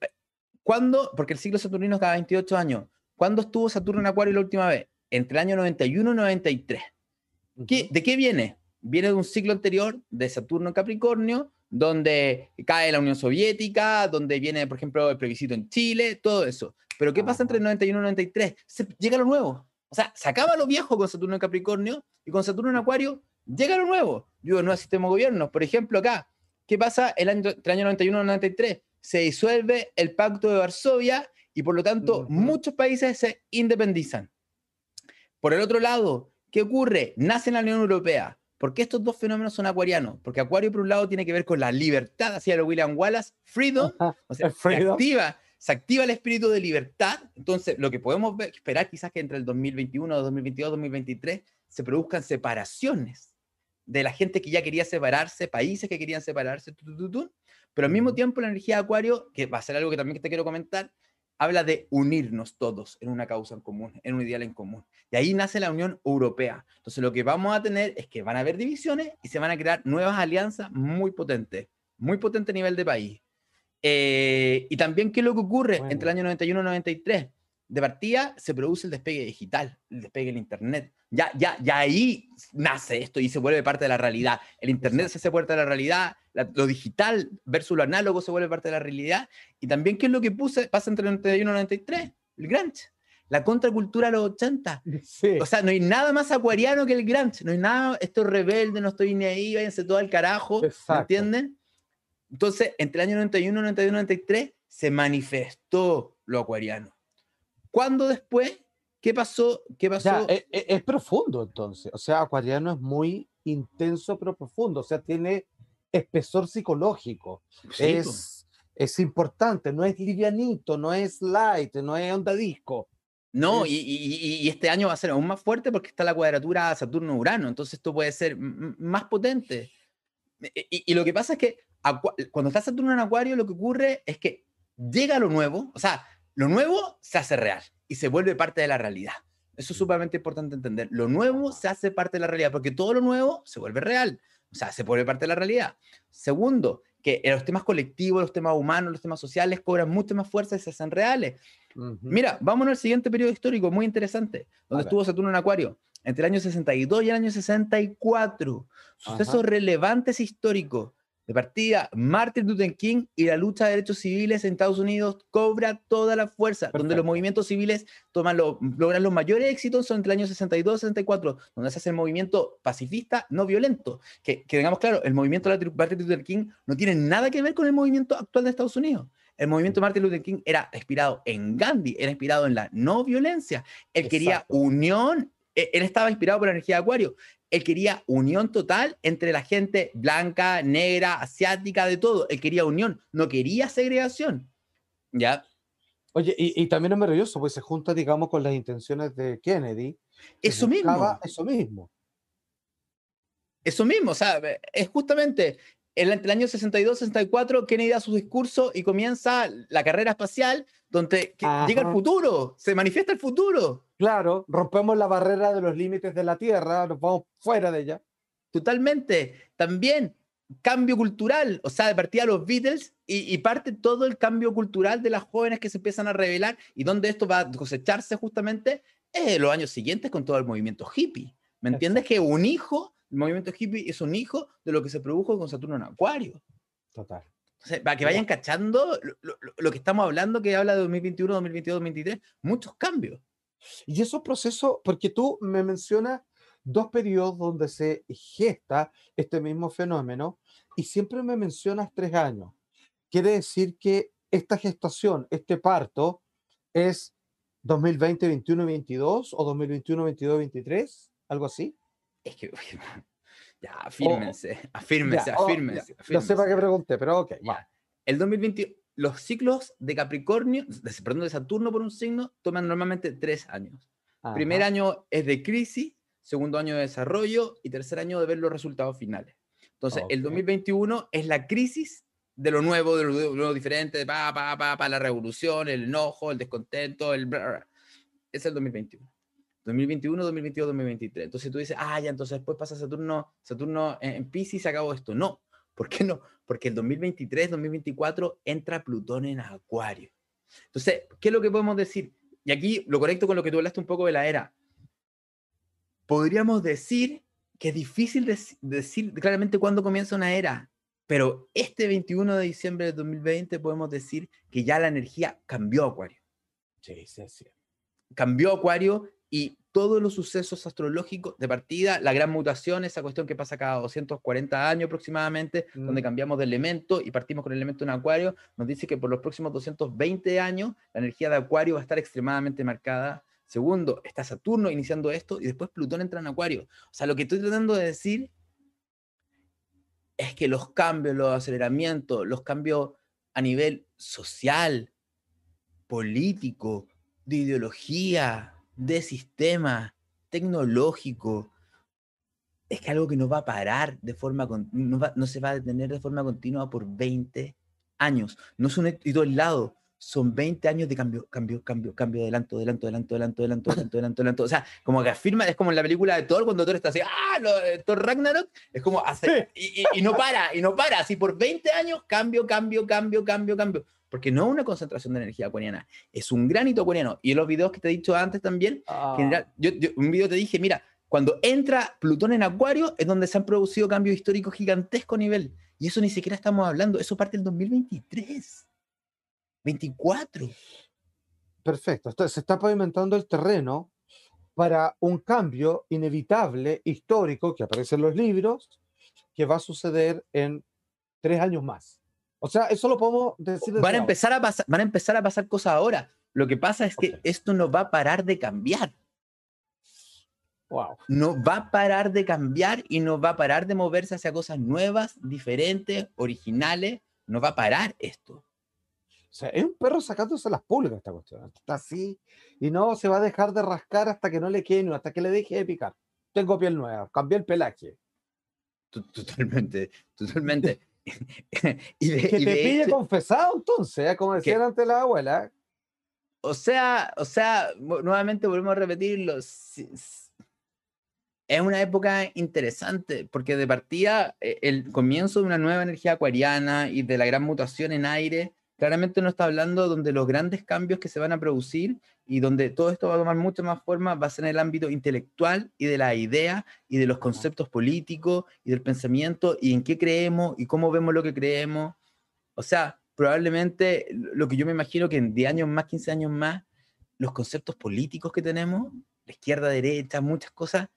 ¿Cuándo? Porque el ciclo saturnino es cada 28 años. ¿Cuándo estuvo Saturno en Acuario la última vez? Entre el año 91 y 93. ¿De qué viene? Viene de un ciclo anterior de Saturno en Capricornio, donde cae la Unión Soviética, donde viene, por ejemplo, el plebiscito en Chile, todo eso. Pero ¿qué pasa entre el 91 y 93? Se, llega lo nuevo. O sea, se acaba lo viejo con Saturno en Capricornio y con Saturno en Acuario llega lo nuevo. Digo, nuevo sistema de gobierno. Por ejemplo, acá, ¿qué pasa el año, entre el año 91 y 93? se disuelve el Pacto de Varsovia y por lo tanto muchos países se independizan. Por el otro lado, ¿qué ocurre? Nace en la Unión Europea. ¿Por qué estos dos fenómenos son acuarianos? Porque Acuario, por un lado, tiene que ver con la libertad, hacia lo William Wallace, freedom, o sea, Se, activa, se activa el espíritu de libertad. Entonces, lo que podemos esperar quizás que entre el 2021, 2022, 2023 se produzcan separaciones de la gente que ya quería separarse, países que querían separarse, pero al mismo tiempo la energía de Acuario, que va a ser algo que también te quiero comentar, habla de unirnos todos en una causa en común, en un ideal en común. Y ahí nace la Unión Europea. Entonces lo que vamos a tener es que van a haber divisiones y se van a crear nuevas alianzas muy potentes, muy potente a nivel de país. Eh, y también, ¿qué es lo que ocurre entre el año 91 y 93? de partida se produce el despegue digital, el despegue del Internet. Ya, ya, ya ahí nace esto y se vuelve parte de la realidad. El Internet se hace parte de la realidad, lo digital versus lo análogo se vuelve parte de la realidad. Y también, ¿qué es lo que puse, pasa entre el 91 y el 93? El Grunge. La contracultura de los 80. O sea, no hay nada más acuariano que el Grunge. No hay nada, esto es rebelde, no estoy ni ahí, váyanse todo al carajo. ¿Me entienden? Entonces, entre el año 91, 92, 93 se manifestó lo acuariano. ¿Cuándo después? ¿Qué pasó? ¿Qué pasó? E, e, es, profundo entonces. O sea, Acuariano es muy intenso pero profundo. O sea, tiene espesor psicológico. es, es importante, no es livianito, no es light, no es onda disco. No, y, y, este año va a ser aún más fuerte porque está la cuadratura Saturno-Urano, entonces esto puede ser más potente. E, y, lo que pasa es que cuando está Saturno en Acuario, lo que ocurre es que llega lo nuevo, o sea, lo nuevo se hace real y se vuelve parte de la realidad. Eso es sumamente importante entender. Lo nuevo se hace parte de la realidad porque todo lo nuevo se vuelve real. O sea, se vuelve parte de la realidad. Segundo, que los temas colectivos, los temas humanos, los temas sociales cobran mucho más fuerza y se hacen reales. Mira, vámonos al siguiente periodo histórico, muy interesante, donde estuvo Saturno en Acuario, entre el año 62 y el año 64. Sucesos relevantes históricos de partida, Martin Luther King y la lucha de derechos civiles en Estados Unidos cobra toda la fuerza, donde los movimientos civiles toman logran los mayores éxitos son entre el año 62 y 64, donde se hace el movimiento pacifista no violento. Que, que tengamos claro, el movimiento de Martin Luther King no tiene nada que ver con el movimiento actual de Estados Unidos. El movimiento de Martin Luther King era inspirado en Gandhi, era inspirado en la no violencia. Él quería unión, e, él estaba inspirado por la energía de Acuario él quería unión total entre la gente blanca, negra, asiática, de todo. Él quería unión, no quería segregación. ¿Ya? Oye, y, también es maravilloso, pues se junta, digamos, con las intenciones de Kennedy. Eso mismo. Eso mismo. Eso mismo, o sea, es justamente entre el año 62-64, Kennedy da su discurso y comienza la carrera espacial, donde llega el futuro, se manifiesta el futuro. Claro, rompemos la barrera de los límites de la Tierra, nos vamos fuera de ella. Totalmente. También cambio cultural, o sea, de partida los Beatles y, parte todo el cambio cultural de las jóvenes que se empiezan a revelar y donde esto va a cosecharse justamente en los años siguientes con todo el movimiento hippie. ¿Me entiendes? Que un hijo el movimiento hippie es un hijo de lo que se produjo con Saturno en Acuario. Total. para que vayan cachando lo, que estamos hablando, que habla de 2021, 2022, 2023, muchos cambios. Y esos procesos, porque tú me mencionas dos periodos donde se gesta este mismo fenómeno y siempre me mencionas tres años. Quiere decir que esta gestación, este parto, es 2020, 21, 22 o 2021, 22, 23, algo así. Es que, ya, afírmense, afírmense, afírmense, No sé para qué pregunté, pero ok, El 2020, los ciclos de Capricornio, de, perdón, de Saturno por un signo, toman normalmente tres años. Primer año es de crisis, segundo año de desarrollo y tercer año de ver los resultados finales. Entonces, el 2021 es la crisis de lo nuevo, de lo, nuevo diferente, de pa, pa, pa, pa, la revolución, el enojo, el descontento, el... Es el 2021. 2021, 2022, 2023. Entonces tú dices, ah, ya, entonces después pasa Saturno, Saturno en, Pisces y se acabó esto. No, ¿por qué no? Porque el 2023, 2024 entra Plutón en Acuario. Entonces, ¿qué es lo que podemos decir? Y aquí lo conecto con lo que tú hablaste un poco de la era. Podríamos decir que es difícil decir claramente cuándo comienza una era, pero este 21 de diciembre de 2020 podemos decir que ya la energía cambió Acuario. Sí, sí, sí. Cambió Acuario y todos los sucesos astrológicos de partida, la gran mutación, esa cuestión que pasa cada 240 años aproximadamente, donde mm. cambiamos de elemento y partimos con el elemento en Acuario, nos dice que por los próximos 220 años la energía de Acuario va a estar extremadamente marcada. Segundo, está Saturno iniciando esto y después Plutón entra en Acuario. O sea, lo que estoy tratando de decir es que los cambios, los aceleramientos, los cambios a nivel social, político, de ideología, de sistema tecnológico, es que algo que no va a parar de forma, no, no se va a detener de forma continua por 20 años. No es un éxito aislado, son 20 años de cambio, cambio, cambio, cambio, adelanto, adelanto, adelanto, adelanto, adelanto, adelanto, adelanto, adelanto. O sea, como que afirma, es como en la película de Thor, cuando Thor está así, ah, lo, Thor Ragnarok, es como hacer, y, y, no para, y no para, así por 20 años, cambio, cambio, cambio, cambio, cambio porque no es una concentración de energía acuariana, es un granito acuariano. Y en los videos que te he dicho antes también, ah. general, yo, un video te dije, mira, cuando entra Plutón en Acuario es donde se han producido cambios históricos gigantesco nivel. Y eso ni siquiera estamos hablando, eso parte del 2023, 24. Perfecto, se está pavimentando el terreno para un cambio inevitable, histórico, que aparece en los libros, que va a suceder en tres años más. O sea, eso lo podemos decir. Van a, empezar a pasar, van a empezar a pasar cosas ahora. Lo que pasa es que esto no va a parar de cambiar. Wow. No va a parar de cambiar y no va a parar de moverse hacia cosas nuevas, diferentes, originales. No va a parar esto. O sea, es un perro sacándose las pulgas esta cuestión. Está así y no se va a dejar de rascar hasta que no le quede hasta que le deje de picar. Tengo piel nueva, cambié el pelaje. Totalmente, totalmente. y que te pille confesado entonces, ¿eh? como decían ante la abuela. O sea, o sea, nuevamente volvemos a repetirlo. Es una época interesante porque de partida eh, el comienzo de una nueva energía acuariana y de la gran mutación en aire claramente no está hablando donde los grandes cambios que se van a producir y donde todo esto va a tomar mucha más forma va a ser en el ámbito intelectual y de la idea y de los conceptos políticos y del pensamiento y en qué creemos y cómo vemos lo que creemos. O sea, probablemente lo que yo me imagino que en 10 años más, 15 años más, los conceptos políticos que tenemos, la izquierda, derecha, muchas cosas,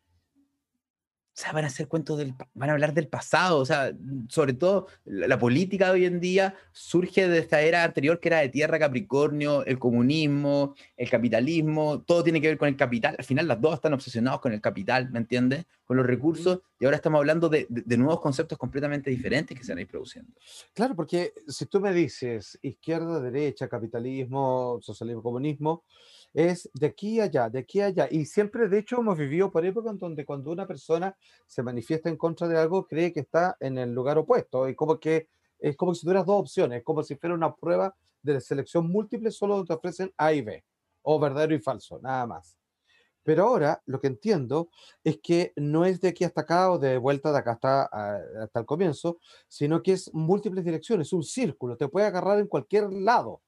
o sea, van a hacer cuentos del, van a hablar del pasado, o sea, sobre todo la, política de hoy en día surge de esta era anterior que era de tierra Capricornio, el comunismo, el capitalismo, todo tiene que ver con el capital, al final las dos están obsesionados con el capital, ¿me entiendes? Con los recursos, y ahora estamos hablando de, de, nuevos conceptos completamente diferentes que se van a ir produciendo. Claro, porque si tú me dices izquierda, derecha, capitalismo, socialismo, comunismo, es de aquí a allá, de aquí a allá. Y siempre, de hecho, hemos vivido por épocas donde cuando una persona se manifiesta en contra de algo, cree que está en el lugar opuesto. Y como que es como si tuvieras dos opciones, como si fuera una prueba de selección múltiple, solo te ofrecen A y B, o verdadero y falso, nada más. Pero ahora lo que entiendo es que no es de aquí hasta acá o de vuelta de acá hasta, hasta el comienzo, sino que es múltiples direcciones, un círculo, te puede agarrar en cualquier lado.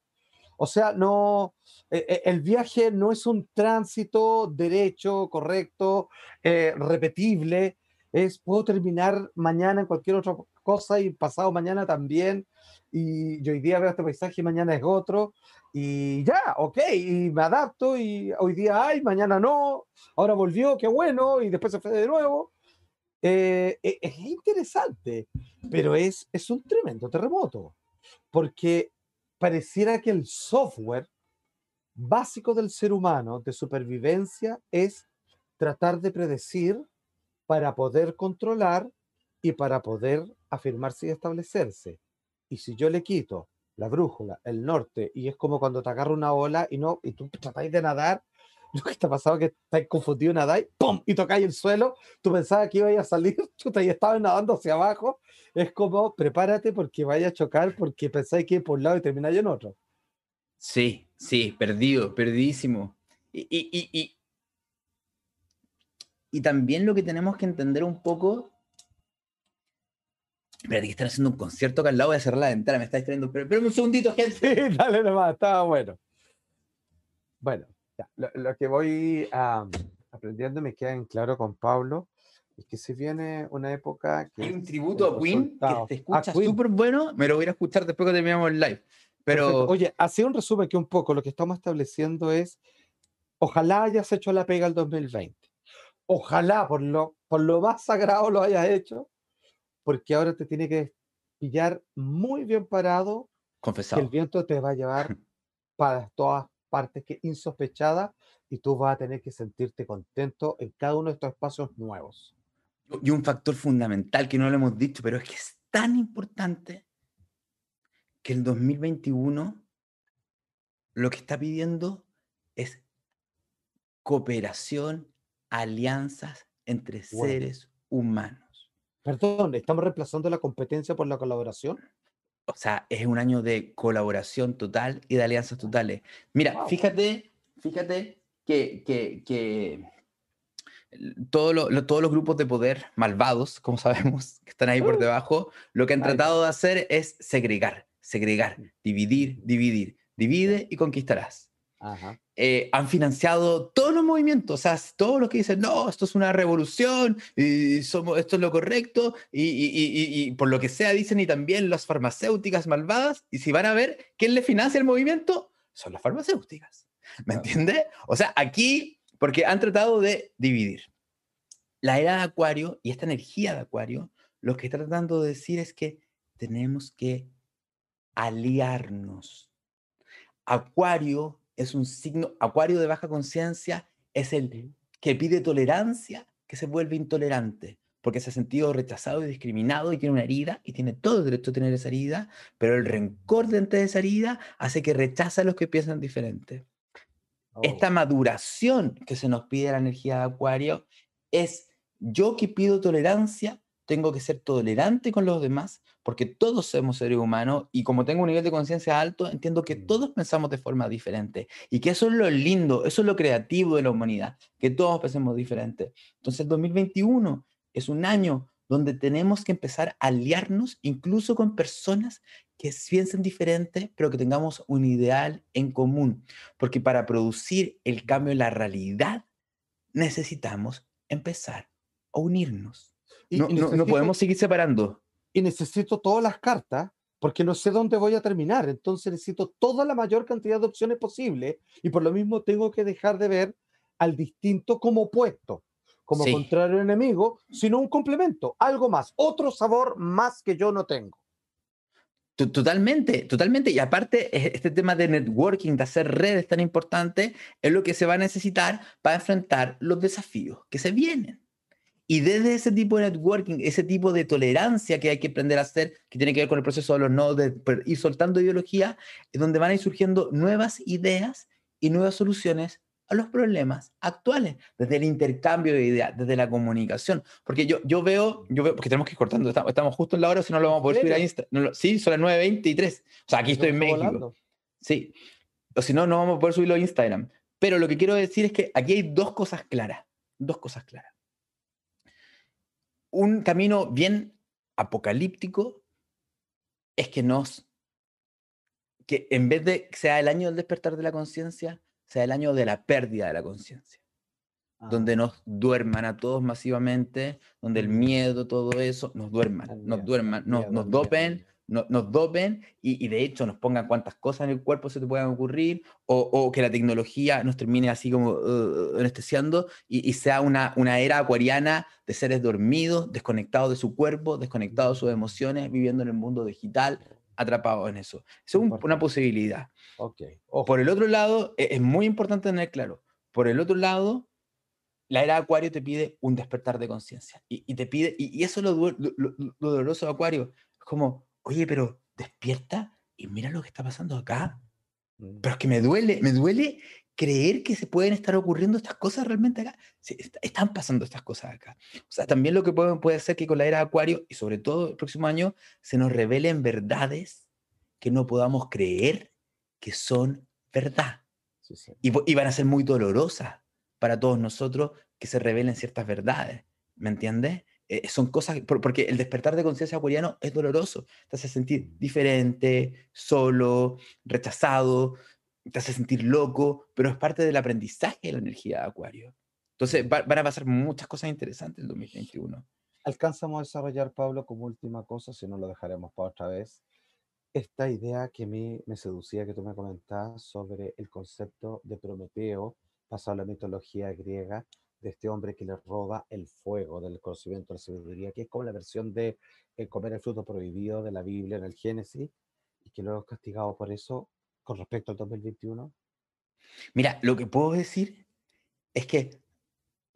O sea, no, eh, eh, el viaje no es un tránsito derecho, correcto, eh, repetible. Es, puedo terminar mañana en cualquier otra cosa y pasado mañana también. Y yo hoy día veo este paisaje y mañana es otro. Y ya, ok, y me adapto y hoy día hay, mañana no. Ahora volvió, qué bueno, y después se fue de nuevo. es interesante, pero es, es un tremendo terremoto. Porque pareciera que el software básico del ser humano de supervivencia es tratar de predecir para poder controlar y para poder afirmarse y establecerse. Y si yo le quito la brújula, el norte, y es como cuando te agarra una ola y no, y tú tratáis de nadar, lo que está pasando es que estáis confundido, nadáis, ¡pum! y tocáis el suelo, tú pensabas que iba a salir, tú te estabas nadando hacia abajo, es como, prepárate porque vaya a chocar porque pensáis que por un lado y termináis en otro. Sí, sí, perdido, perdidísimo. Y, y, y, y, también lo que tenemos que entender un poco. Espérate, que están haciendo un concierto acá al lado, voy a cerrar la ventana, me está distrayendo. Pero, pero un segundito, gente. Sí, dale nomás, estaba bueno. Bueno, lo, que voy aprendiendo me queda en claro con Pablo es que si viene una época que... Hay un tributo a Queen que te escucha súper bueno, me lo voy a escuchar después que terminemos el live. Pero... Oye, así un resumen que un poco lo que estamos estableciendo es, ojalá hayas hecho la pega el 2020. Ojalá por lo, por lo más sagrado lo hayas hecho, porque ahora te tiene que pillar muy bien parado. Confesado. Que el viento te va a llevar para todas partes que insospechadas y tú vas a tener que sentirte contento en cada uno de estos espacios nuevos. Y un factor fundamental que no lo hemos dicho, pero es que es tan importante que el 2021 lo que está pidiendo es cooperación, alianzas entre seres humanos. Perdón, ¿estamos reemplazando la competencia por la colaboración? O sea, es un año de colaboración total y de alianzas totales. Mira, fíjate, fíjate que, que, que todos los grupos de poder malvados, como sabemos, que están ahí por uh. debajo, lo que han tratado de hacer es segregar, segregar, mm. dividir, dividir. Divide y conquistarás. Eh, han financiado todos los movimientos, o sea, todos los que dicen, no, esto es una revolución, y somos, esto es lo correcto, y, por lo que sea dicen, y también las farmacéuticas malvadas, y si van a ver quién le financia el movimiento, son las farmacéuticas. ¿Me entiendes? O sea, aquí, porque han tratado de dividir. La era de Acuario y esta energía de Acuario, lo que está tratando de decir es que tenemos que aliarnos. Acuario es un signo, Acuario de baja conciencia es el que pide tolerancia, que se vuelve intolerante, porque se ha sentido rechazado y discriminado y tiene una herida y tiene todo el derecho a tener esa herida, pero el rencor dentro de esa herida hace que rechaza a los que piensan diferente. Esta oh. maduración que se nos pide la energía de Acuario es yo que pido tolerancia, tengo que ser tolerante con los demás, porque todos somos seres humanos y como tengo un nivel de conciencia alto, entiendo que mm. todos pensamos de forma diferente y que eso es lo lindo, eso es lo creativo de la humanidad, que todos pensemos diferente. Entonces, el 2021 es un año donde tenemos que empezar a aliarnos incluso con personas que piensen diferente, pero que tengamos un ideal en común, porque para producir el cambio en la realidad necesitamos empezar a unirnos no, podemos seguir separando. Y necesito todas las cartas porque no sé dónde voy a terminar. Entonces necesito toda la mayor cantidad de opciones posible y por lo mismo tengo que dejar de ver al distinto como opuesto. como contrario enemigo, sino un complemento, algo más, otro sabor más que yo no tengo. Totalmente, totalmente. Y aparte, este tema de networking, de hacer redes tan importante, es lo que se va a necesitar para enfrentar los desafíos que se vienen. Y desde ese tipo de networking, ese tipo de tolerancia que hay que aprender a hacer, que tiene que ver con el proceso de los nodos, de ir soltando ideología, es donde van a ir surgiendo nuevas ideas y nuevas soluciones a los problemas actuales, desde el intercambio de ideas, desde la comunicación. Porque yo, yo veo, yo veo, porque tenemos que ir cortando, estamos, justo en la hora, si no lo vamos a poder subir a Instagram. sí, son las 9.23. O sea, aquí estoy en México. Sí. O si no, no vamos a poder subirlo a Instagram. Pero lo que quiero decir es que aquí hay dos cosas claras. Dos cosas claras. Un camino bien apocalíptico es que nos que en vez de que sea el año del despertar de la conciencia, sea el año de la pérdida de la conciencia, donde ah. nos duerman a todos masivamente, donde el mm. miedo, todo eso, nos duerman, nos duerman, nos, nos dopen, nos dopen y, de hecho nos pongan cuantas cosas en el cuerpo se te puedan ocurrir, o, que la tecnología nos termine así como uh, anestesiando y, sea una, una era acuariana de seres dormidos, desconectados de su cuerpo, desconectados de sus emociones, viviendo en el mundo digital, atrapados en eso. Eso es una posibilidad. Okay. Por el otro lado, e, es, muy importante tener claro, por el otro lado, la era de Acuario te pide un despertar de conciencia. Y, te pide, y, eso es lo, doloroso de Acuario. Es como, oye, pero despierta y mira lo que está pasando acá. Mm. Pero es que me duele, me duele creer que se pueden estar ocurriendo estas cosas realmente acá. están pasando estas cosas acá. O sea, también lo que puede, puede ser que con la era de Acuario, y sobre todo el próximo año, se nos revelen verdades que no podamos creer que son verdad. Y, van a ser muy dolorosas para todos nosotros que se revelen ciertas verdades. ¿Me entiendes? Eh, son cosas, porque el despertar de conciencia acuariano es doloroso. Te hace sentir diferente, solo, rechazado, te hace sentir loco, pero es parte del aprendizaje de la energía de acuario. Entonces van a pasar muchas cosas interesantes en el 2021. Alcanzamos a desarrollar, Pablo, como última cosa, si no lo dejaremos para otra vez, esta idea que a mí me seducía, que tú me comentabas sobre el concepto de Prometeo, pasado a la mitología griega, de este hombre que le roba el fuego del conocimiento de la sabiduría, que es como la versión de eh, comer el fruto prohibido de la Biblia en el Génesis, y que luego es castigado por eso con respecto al 2021. Mira, lo que puedo decir es que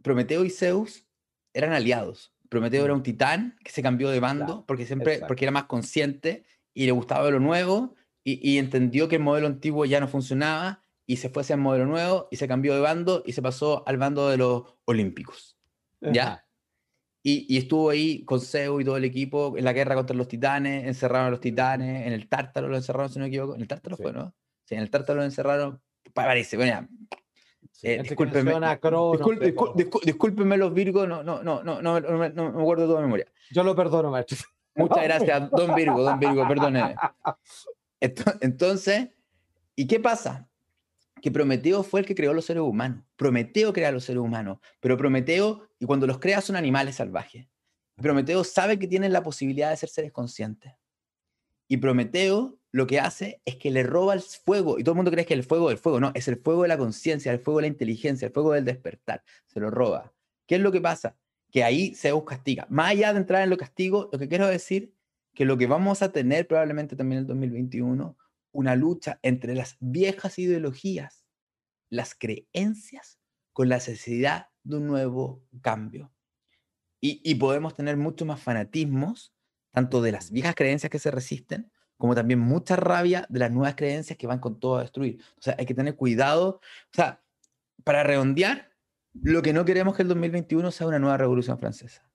Prometeo y Zeus eran aliados. Prometeo era mm. un titán que se cambió de bando porque siempre porque era más consciente y le gustaba lo nuevo y, entendió que el modelo antiguo ya no funcionaba y se fue hacia el modelo nuevo y se cambió de bando y se pasó al bando de los olímpicos. ¿Ya? Y, estuvo ahí con Zeus y todo el equipo en la guerra contra los titanes, encerraron a los titanes, en el Tártaro lo encerraron, si no me equivoco. En el Tártaro fue, ¿no? Sí, en el Tártaro lo encerraron, parece, bueno, ya. Eh, discúlpenme, discúlpenme, los Virgos, no, no, no, no, no, no, no me acuerdo de toda memoria. Yo lo perdono, maestro. Muchas gracias, don Virgo, don Virgo, perdóneme. Entonces, ¿y qué pasa? Que Prometeo fue el que creó los seres humanos. Prometeo crea los seres humanos, pero Prometeo, y cuando los crea son animales salvajes. Prometeo sabe que tienen la posibilidad de ser seres conscientes. Y Prometeo lo que hace es que le roba el fuego, y todo el mundo cree que el fuego del fuego, no, es el fuego de la conciencia, el fuego de la inteligencia, el fuego del despertar, se lo roba. ¿Qué es lo que pasa? que ahí Zeus castiga. Más allá de entrar en lo castigo, lo que quiero decir que lo que vamos a tener probablemente también en el 2021, una lucha entre las viejas ideologías, las creencias, con la necesidad de un nuevo cambio. Y, podemos tener mucho más fanatismos, tanto de las viejas creencias que se resisten, como también mucha rabia de las nuevas creencias que van con todo a destruir. O sea, hay que tener cuidado. O sea, para redondear, lo que no queremos es que el 2021 sea una nueva revolución francesa.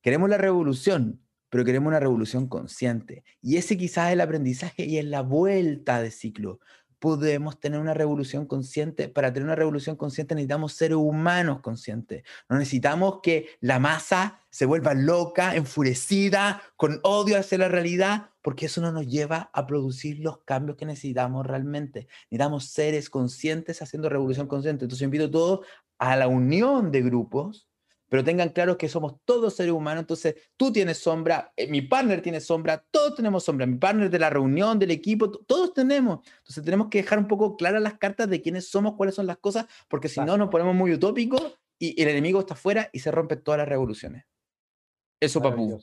Queremos la revolución, pero queremos una revolución consciente. Y ese quizás es el aprendizaje y es la vuelta de ciclo. Podemos tener una revolución consciente. Para tener una revolución consciente necesitamos seres humanos conscientes. No necesitamos que la masa se vuelva loca, enfurecida, con odio hacia la realidad, porque eso no nos lleva a producir los cambios que necesitamos realmente. Necesitamos seres conscientes haciendo revolución consciente. Entonces invito a todos a la unión de grupos, pero tengan claro que somos todos seres humanos, entonces tú tienes sombra, eh, mi partner tiene sombra, todos tenemos sombra, mi partner de la reunión, del equipo, todos tenemos. Entonces tenemos que dejar un poco claras las cartas de quiénes somos, cuáles son las cosas, porque si no nos ponemos muy utópicos y el enemigo está afuera y se rompen todas las revoluciones. Eso, papu.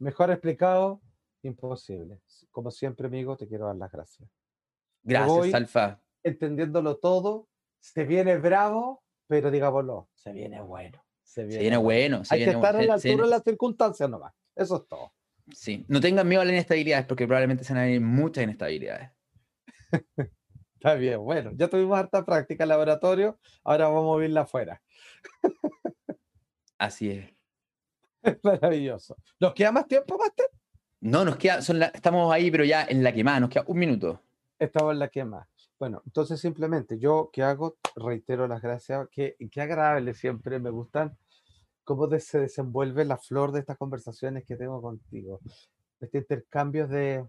Mejor explicado, imposible. Como siempre, amigo, te quiero dar las gracias. Gracias, voy. Alfa. Entendiéndolo todo, se viene bravo, pero digámoslo, se viene bueno. Se viene, Se viene bueno. se Hay que viene estar bueno, a la altura de las circunstancias nomás. Eso es todo. Sí, no tengan miedo a las inestabilidades porque probablemente se van a venir muchas inestabilidades. Está bien, bueno, ya tuvimos harta práctica en laboratorio, ahora vamos a verla afuera. Así es. Maravilloso. ¿Nos queda más tiempo, Master? No, nos queda, son la- estamos ahí, pero ya en la quemada, nos queda un minuto. Estamos en la que más. Bueno, entonces simplemente yo, ¿qué hago? Reitero las gracias. Qué, qué agradable siempre, me gustan cómo de- se desenvuelve la flor de estas conversaciones que tengo contigo. Este intercambio de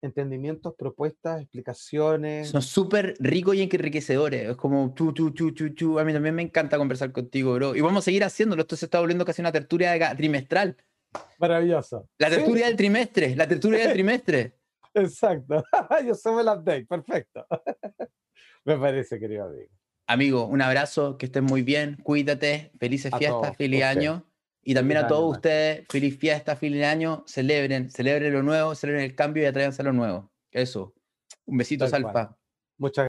entendimientos, propuestas, explicaciones. Son súper ricos y enriquecedores. Es como tú, tú, tú, tú, tú. A mí también me encanta conversar contigo, bro. Y vamos a seguir haciéndolo. Esto se está volviendo casi una tertulia trimestral. Maravilloso. La Sí, tertulia del trimestre. La tertulia del trimestre. Exacto. Yo soy el update, perfecto. me parece, querido amigo. Amigo, un abrazo, que estén muy bien, cuídate, felices A fiestas, todos, feliz año. Y también a todos ustedes, feliz fiesta, feliz año, celebren, celebren lo nuevo, celebren el cambio y atrévanse a lo nuevo. Eso. Un besito. Salfa. Muchas